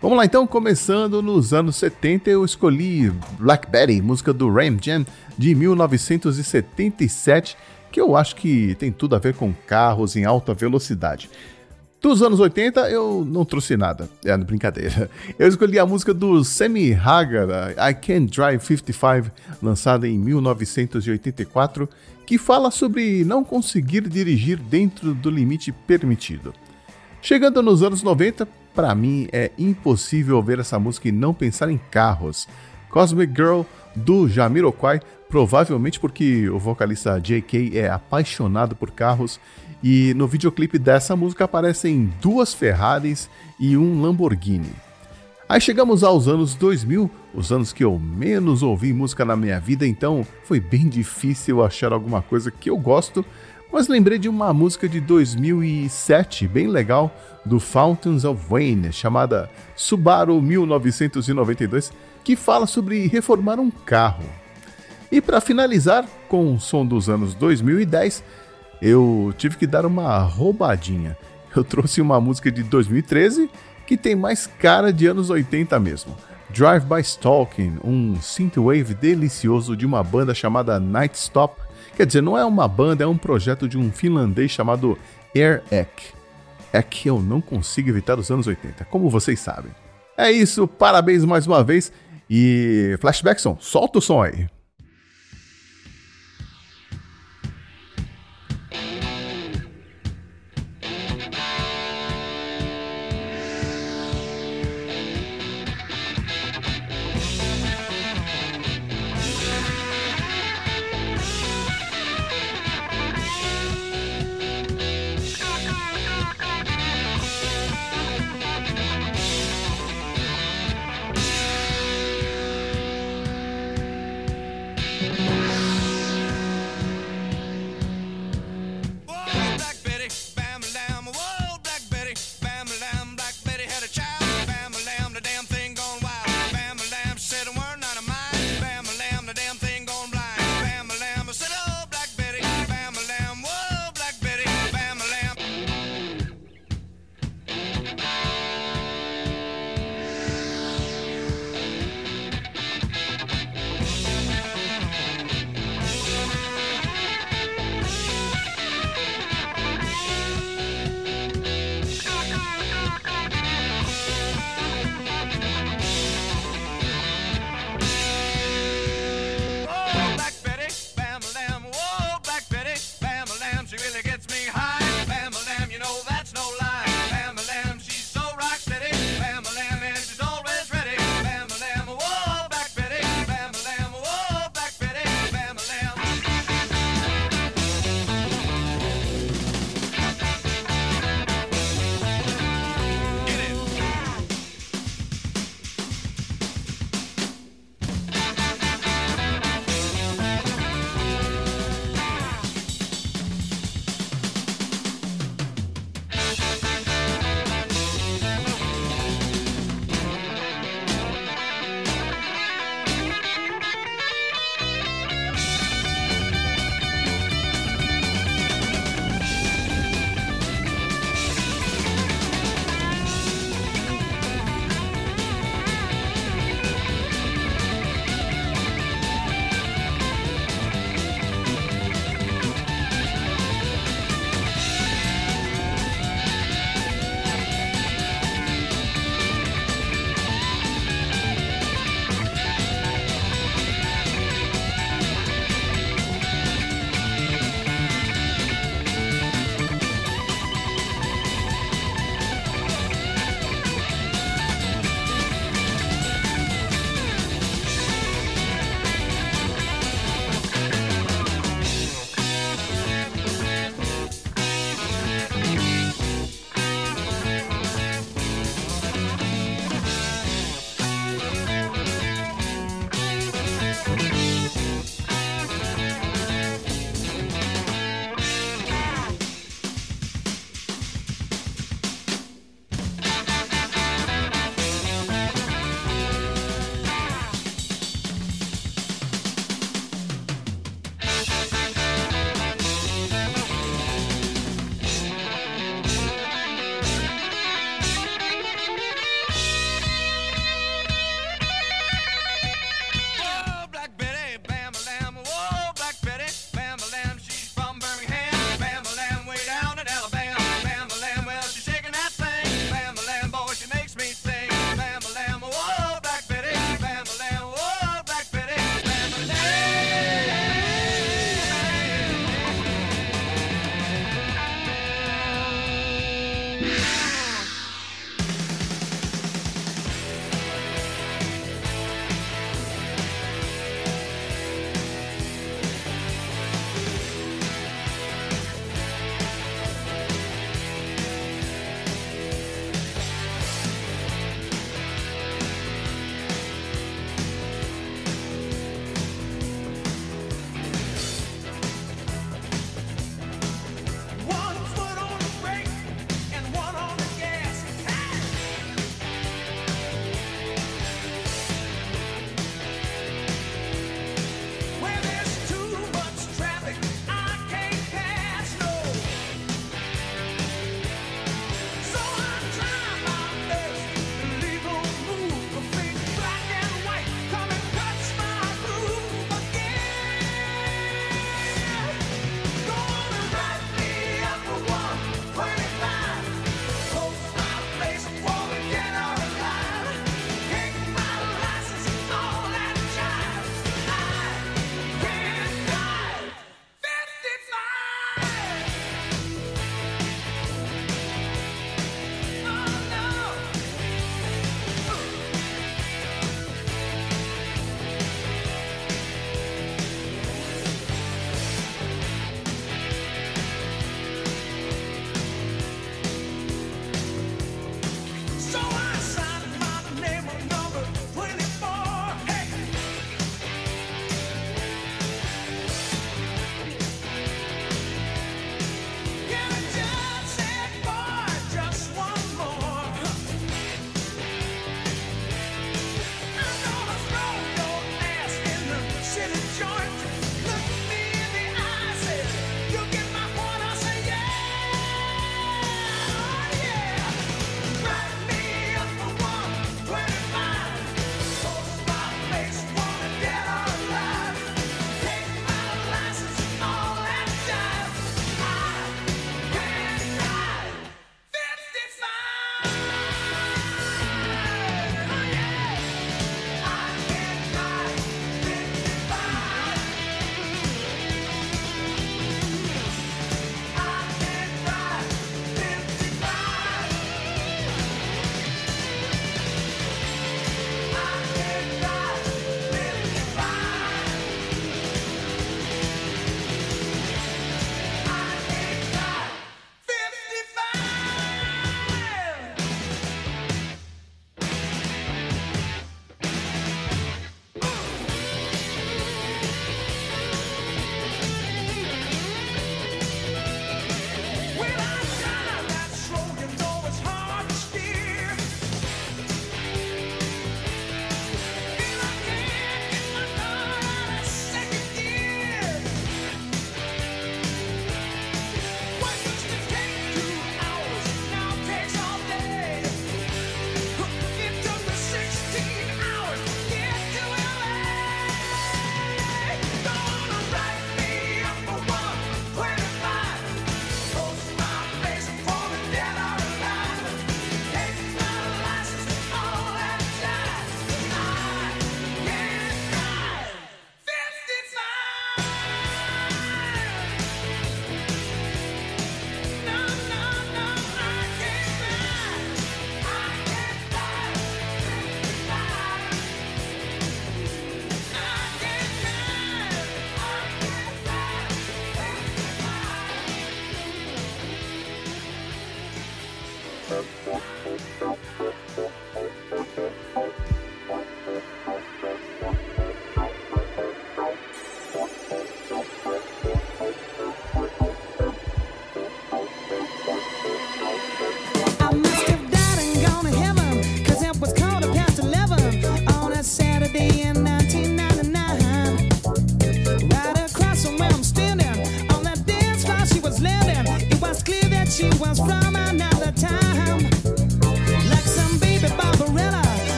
Vamos lá então, começando nos anos 70, eu escolhi Black Betty, música do Ram Jam de 1977, que eu acho que tem tudo a ver com carros em alta velocidade. Dos anos 80 eu não trouxe nada, é brincadeira. Eu escolhi a música do Sammy Hagar, I Can Drive 55, lançada em 1984, que fala sobre não conseguir dirigir dentro do limite permitido. Chegando nos anos 90, para mim é impossível ver essa música e não pensar em carros. Cosmic Girl do Jamiroquai, provavelmente porque o vocalista J.K. é apaixonado por carros e no videoclipe dessa música aparecem duas Ferraris e um Lamborghini. Aí chegamos aos anos 2000, os anos que eu menos ouvi música na minha vida, então foi bem difícil achar alguma coisa que eu gosto, mas lembrei de uma música de 2007, bem legal, do Fountains of Wayne, chamada Subaru 1992, que fala sobre reformar um carro. E para finalizar, com o som dos anos 2010, eu tive que dar uma roubadinha. Eu trouxe uma música de 2013 que tem mais cara de anos 80 mesmo. Drive by Stalking, um synthwave delicioso de uma banda chamada Night Stop. Quer dizer, não é uma banda, é um projeto de um finlandês chamado Air Ek. É que eu não consigo evitar os anos 80, como vocês sabem. É isso, parabéns mais uma vez e Flashbackson, solta o som aí.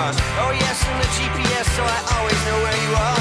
Oh yes, and the GPS, so I always know where you are.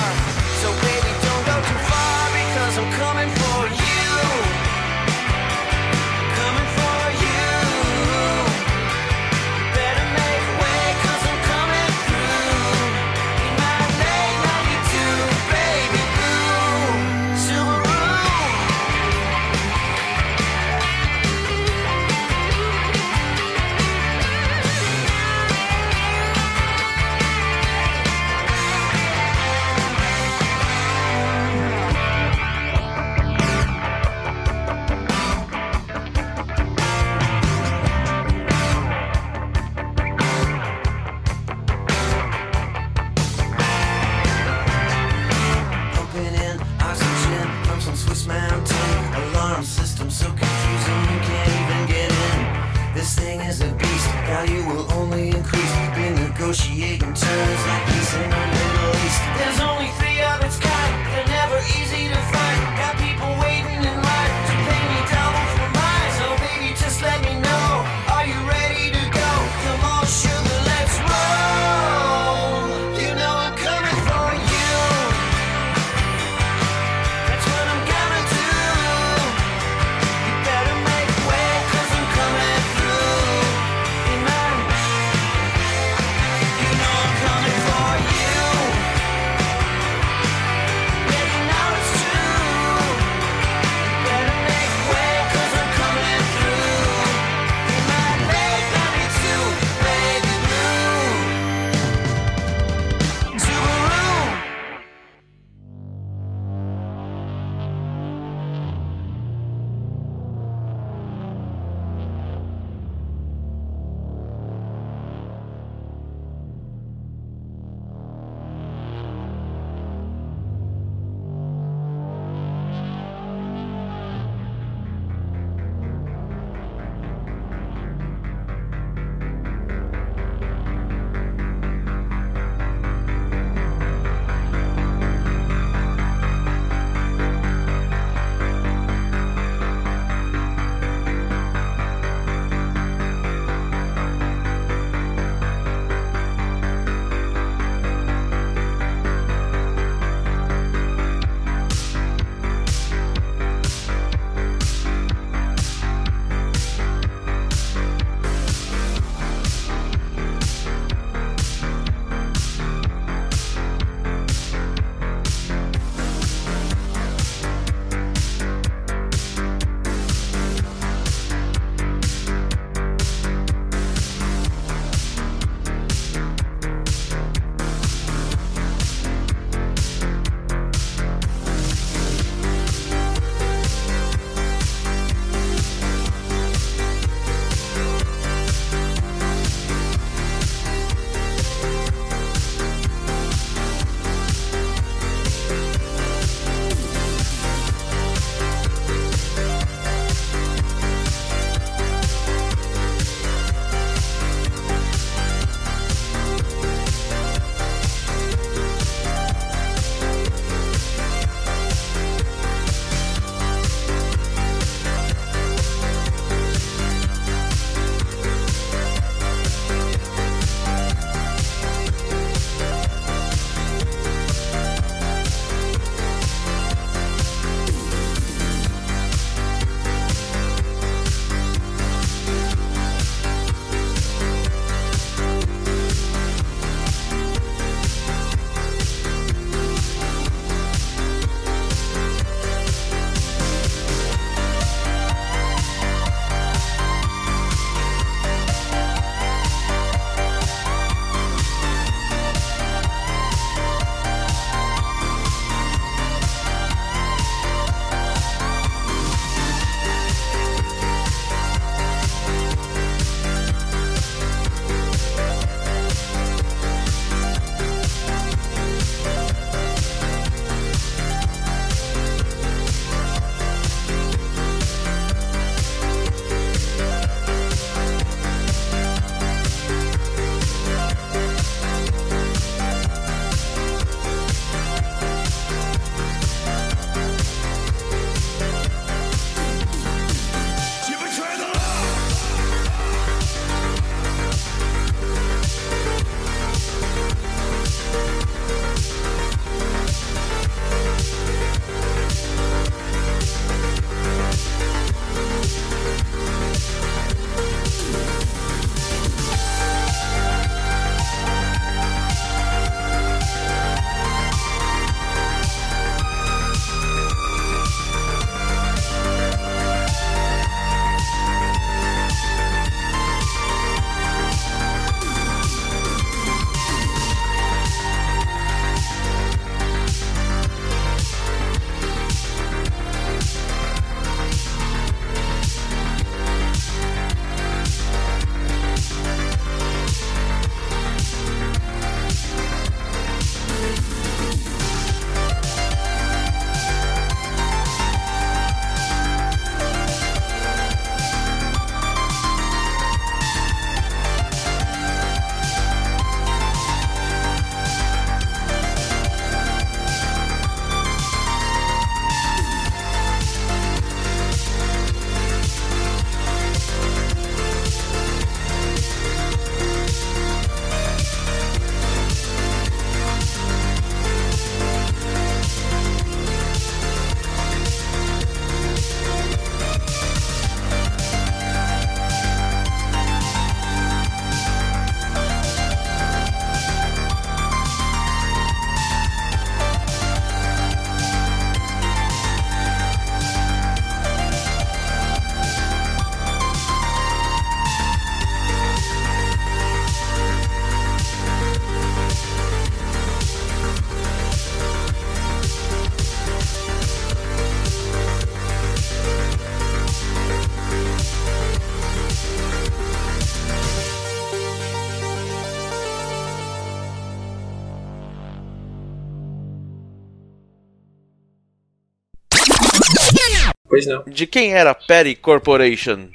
Não. De quem era Perry Corporation?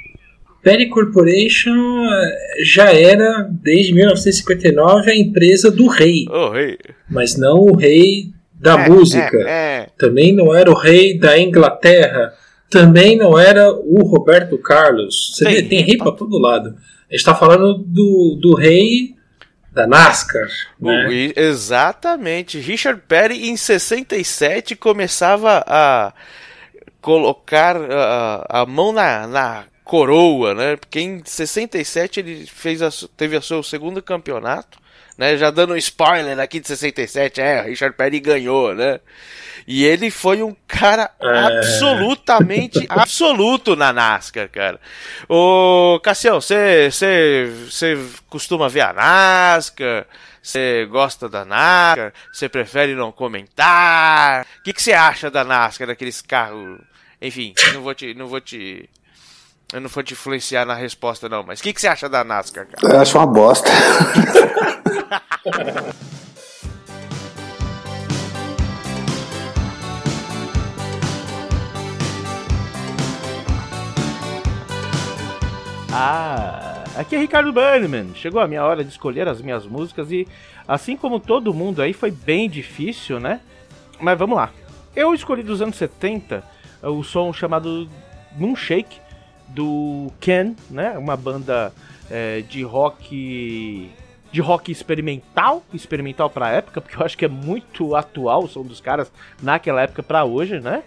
Perry Corporation eh, já era, desde 1959, a empresa do rei. O rei. Mas não o rei da É, música. é, é. Também não era o rei da Inglaterra. Também não era o Roberto Carlos. Você vê, tem rei pra todo lado. A gente tá falando do, do rei da NASCAR. Né? O- exatamente. Richard Perry em 67 começava a colocar a, a mão na, na coroa, né? Porque em 67 ele fez a, teve o seu segundo campeonato, né? Já dando um spoiler aqui de 67, é, Richard Perry ganhou, né? E ele foi um cara absolutamente absoluto na NASCAR, cara. Ô, Cassião, você costuma ver a NASCAR? Você gosta da NASCAR? Você prefere não comentar? O que que você acha da NASCAR, daqueles carros? Enfim, não vou te, não vou te, eu não vou te influenciar na resposta não, mas o que que você acha da NASCAR, cara? Eu acho uma bosta. Ah, aqui é Ricardo Bannerman. Chegou a minha hora de escolher as minhas músicas e, assim como todo mundo aí, foi bem difícil, né? Mas vamos lá. Eu escolhi dos anos 70 o som chamado Moonshake, do Ken, né? Uma banda é, de rock. De rock experimental, experimental pra época, porque eu acho que é muito atual o som dos caras naquela época pra hoje, né?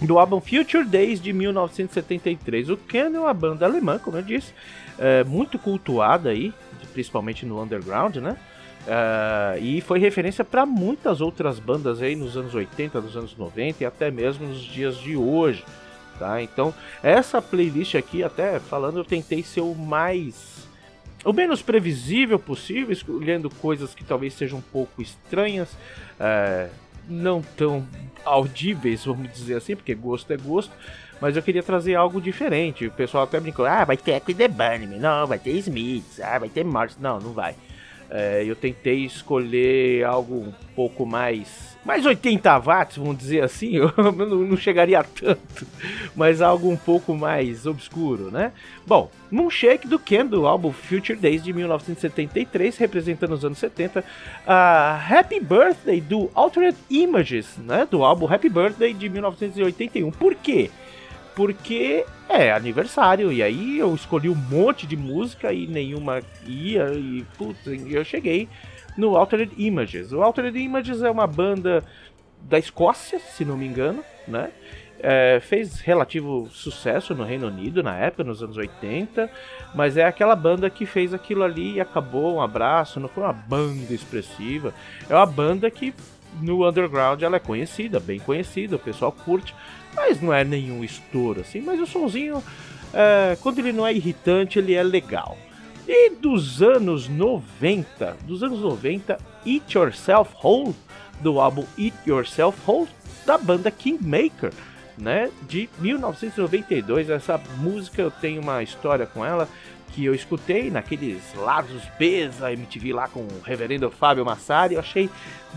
do álbum Future Days de 1973. O Ken é uma banda alemã, como eu disse, é, muito cultuada aí, principalmente no underground, né? É, e foi referência para muitas outras bandas aí nos anos 80, nos anos 90 e até mesmo nos dias de hoje, tá? Então, essa playlist aqui, até falando, eu tentei ser o mais o menos previsível possível, escolhendo coisas que talvez sejam um pouco estranhas, é, não tão audíveis, vamos dizer assim, porque gosto é gosto, mas eu queria trazer algo diferente. O pessoal até brincou, ah, vai ter Echo the Bunnyman, não, vai ter Smiths, ah, vai ter Mars, não, não vai. É, eu tentei escolher algo um pouco mais. Mais 80 watts, vamos dizer assim, eu não, chegaria a tanto, mas algo um pouco mais obscuro, né? Bom, Moonshake do Ken, do álbum Future Days de 1973, representando os anos 70. a Happy Birthday do Altered Images, né? Do álbum Happy Birthday de 1981. Por quê? Porque é aniversário, e aí eu escolhi um monte de música e nenhuma ia, e putz, eu cheguei no Altered Images. O Altered Images é uma banda da Escócia, se não me engano, né? É, fez relativo sucesso no Reino Unido na época, nos anos 80, mas é aquela banda que fez aquilo ali e acabou, um abraço, não foi uma banda expressiva, é uma banda que no underground ela é conhecida, bem conhecida, o pessoal curte, mas não é nenhum estouro assim, mas o sonzinho, é, quando ele não é irritante, ele é legal. E dos anos 90, dos anos 90, Eat Yourself Whole, do álbum Eat Yourself Whole, da banda Kingmaker, né, de 1992. Essa música eu tenho uma história com ela que eu escutei naqueles lados B da MTV lá com o reverendo Fábio Massari, eu achei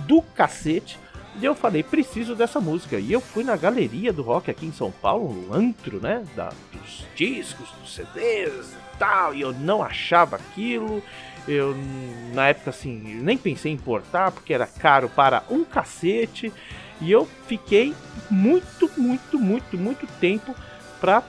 do cacete. E eu falei, preciso dessa música. E eu fui na galeria do rock aqui em São Paulo, no antro, né? Da, dos discos, dos CDs e tal. E eu não achava aquilo. Eu, na época, assim, nem pensei em importar, porque era caro para um cacete. E eu fiquei muito, muito, muito, muito tempo pra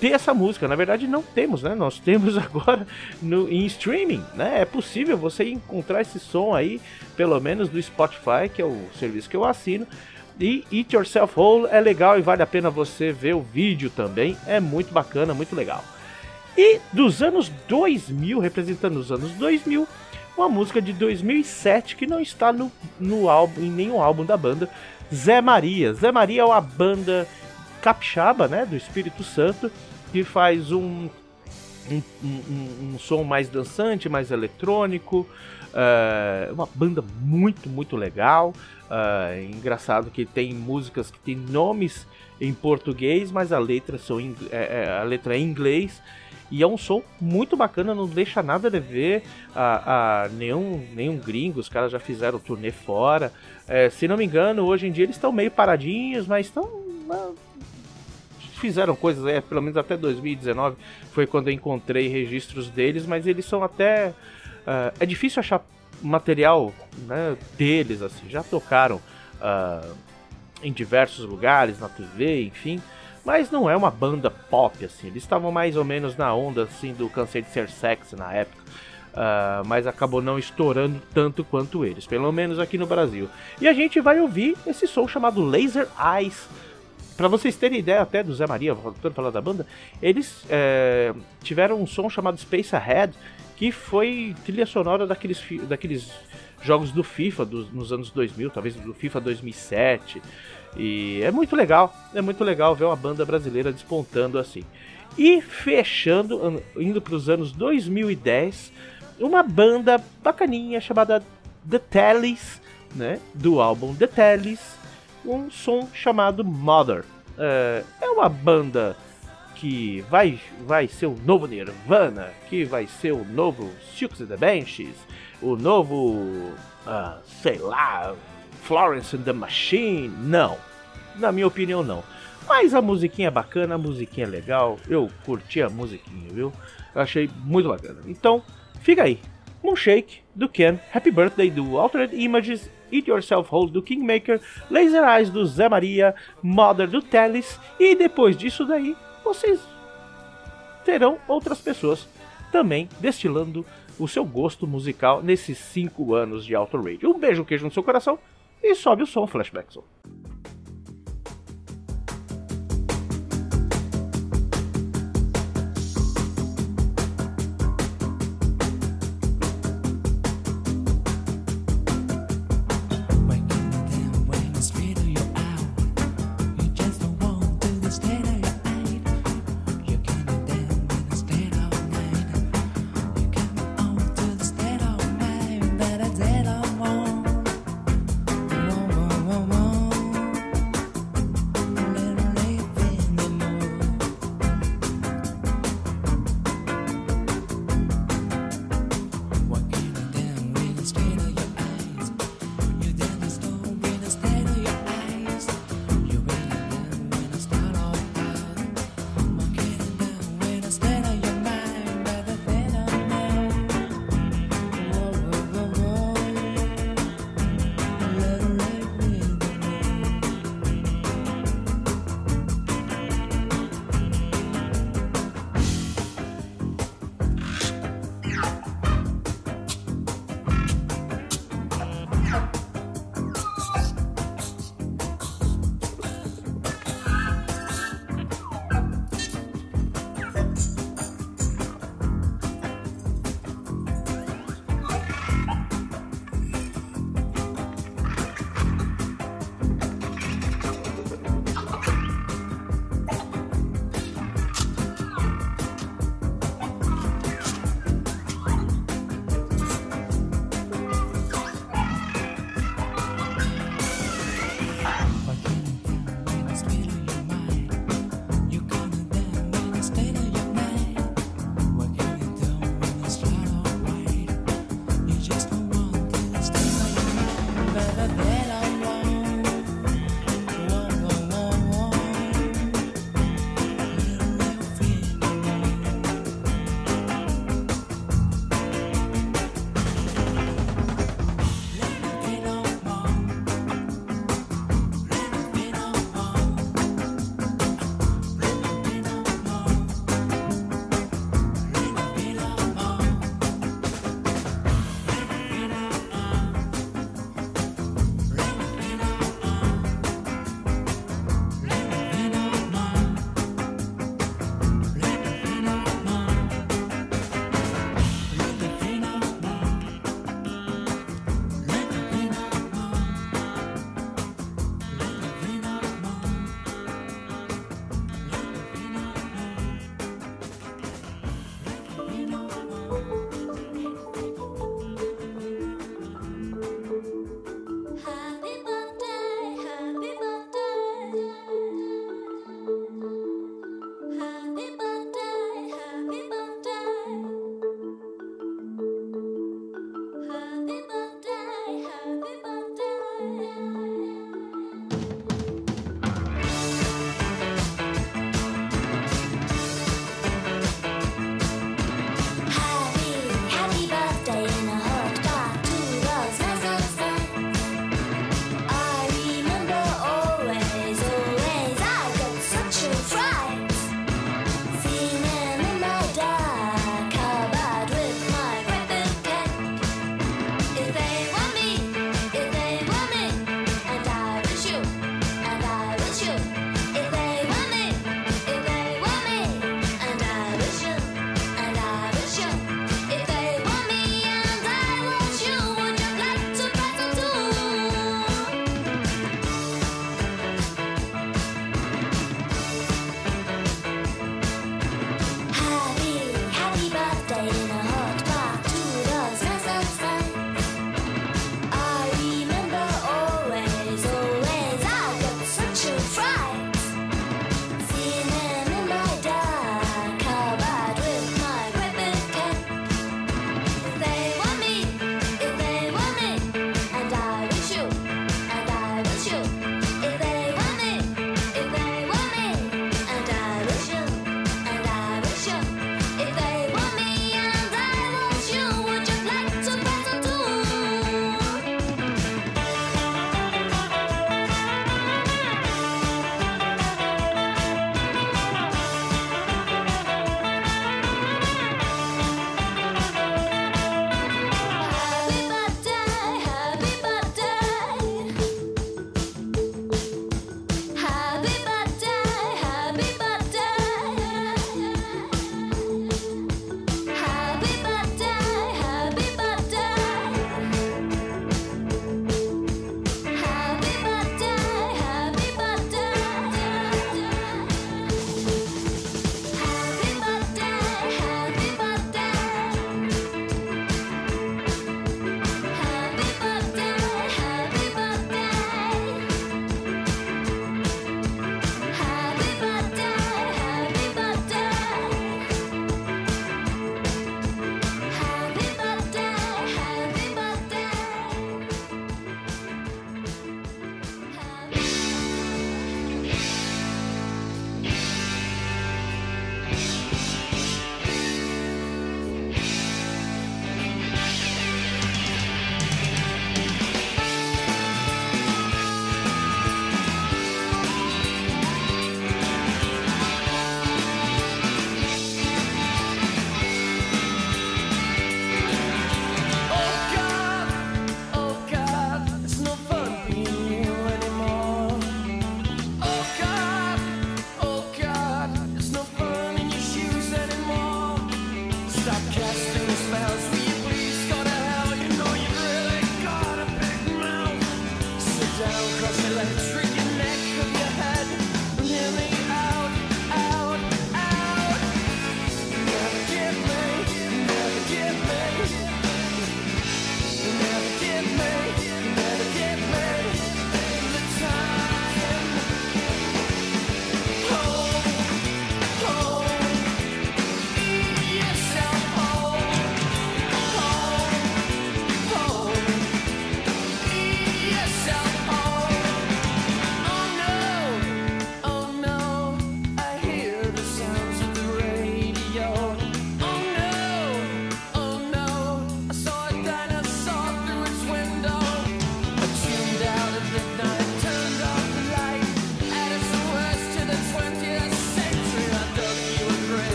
ter essa música. Na verdade, não temos, né? Nós temos agora no, em streaming, né? É possível você encontrar esse som aí, pelo menos do Spotify, que é o serviço que eu assino. E Eat Yourself Whole é legal e vale a pena você ver o vídeo também. É muito bacana, muito legal. E dos anos 2000, representando os anos 2000, uma música de 2007 que não está no, no álbum, em nenhum álbum da banda, Zé Maria. Zé Maria é uma banda capixaba, né, do Espírito Santo, que faz um, um, um, um som mais dançante, mais eletrônico, é uma banda muito, muito legal. É engraçado que tem músicas que tem nomes em português, mas a letra, são, é- é- a letra é em inglês. E é um som muito bacana, não deixa nada de ver a, a nenhum, nenhum gringo. Os caras já fizeram turnê fora. É, se não me engano, hoje em dia eles estão meio paradinhos, mas estão. Fizeram coisas aí, pelo menos até 2019 foi quando eu encontrei registros deles, mas eles são até. ah, é difícil achar material né, deles, assim, já tocaram ah, em diversos lugares, na TV, enfim. Mas não é uma banda pop, assim. Eles estavam mais ou menos na onda, assim, do Cansei de Ser Sexy na época. Ah, mas acabou não estourando tanto quanto eles, pelo menos aqui no Brasil. E a gente vai ouvir esse som chamado Laser Eyes. Pra vocês terem ideia até do Zé Maria, voltando a falar da banda, eles é, tiveram um som chamado Space Ahead, que foi trilha sonora daqueles, daqueles jogos do FIFA nos anos 2000, talvez do FIFA 2007. E é muito legal, é muito legal ver uma banda brasileira despontando assim. E fechando, an- indo para os anos 2010, uma banda bacaninha chamada The Tellys, né, do álbum The Tellys, um som chamado Mother. É, é uma banda que vai, vai ser o novo Nirvana, que vai ser o novo Silks and the Benches, o novo, ah, sei lá, Florence and the Machine. Não, na minha opinião não. Mas a musiquinha é bacana, a musiquinha é legal, eu curti a musiquinha, viu? Eu achei muito bacana. Então, fica aí. Moonshake, do Ken, Happy Birthday, do Altered Images, Eat Yourself Whole, do Kingmaker, Laser Eyes, do Zé Maria, Mother, do Teles, e depois disso daí, vocês terão outras pessoas também destilando o seu gosto musical nesses 5 anos de Auto Radio. Um beijo, queijo no seu coração e sobe o som, Flashback Som.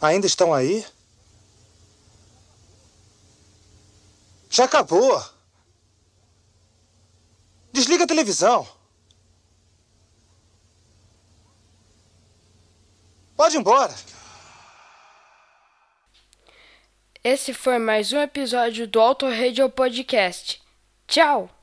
Ainda estão aí? Já acabou. Desliga a televisão. Pode ir embora. Esse foi mais um episódio do Auto Radio Podcast. Tchau!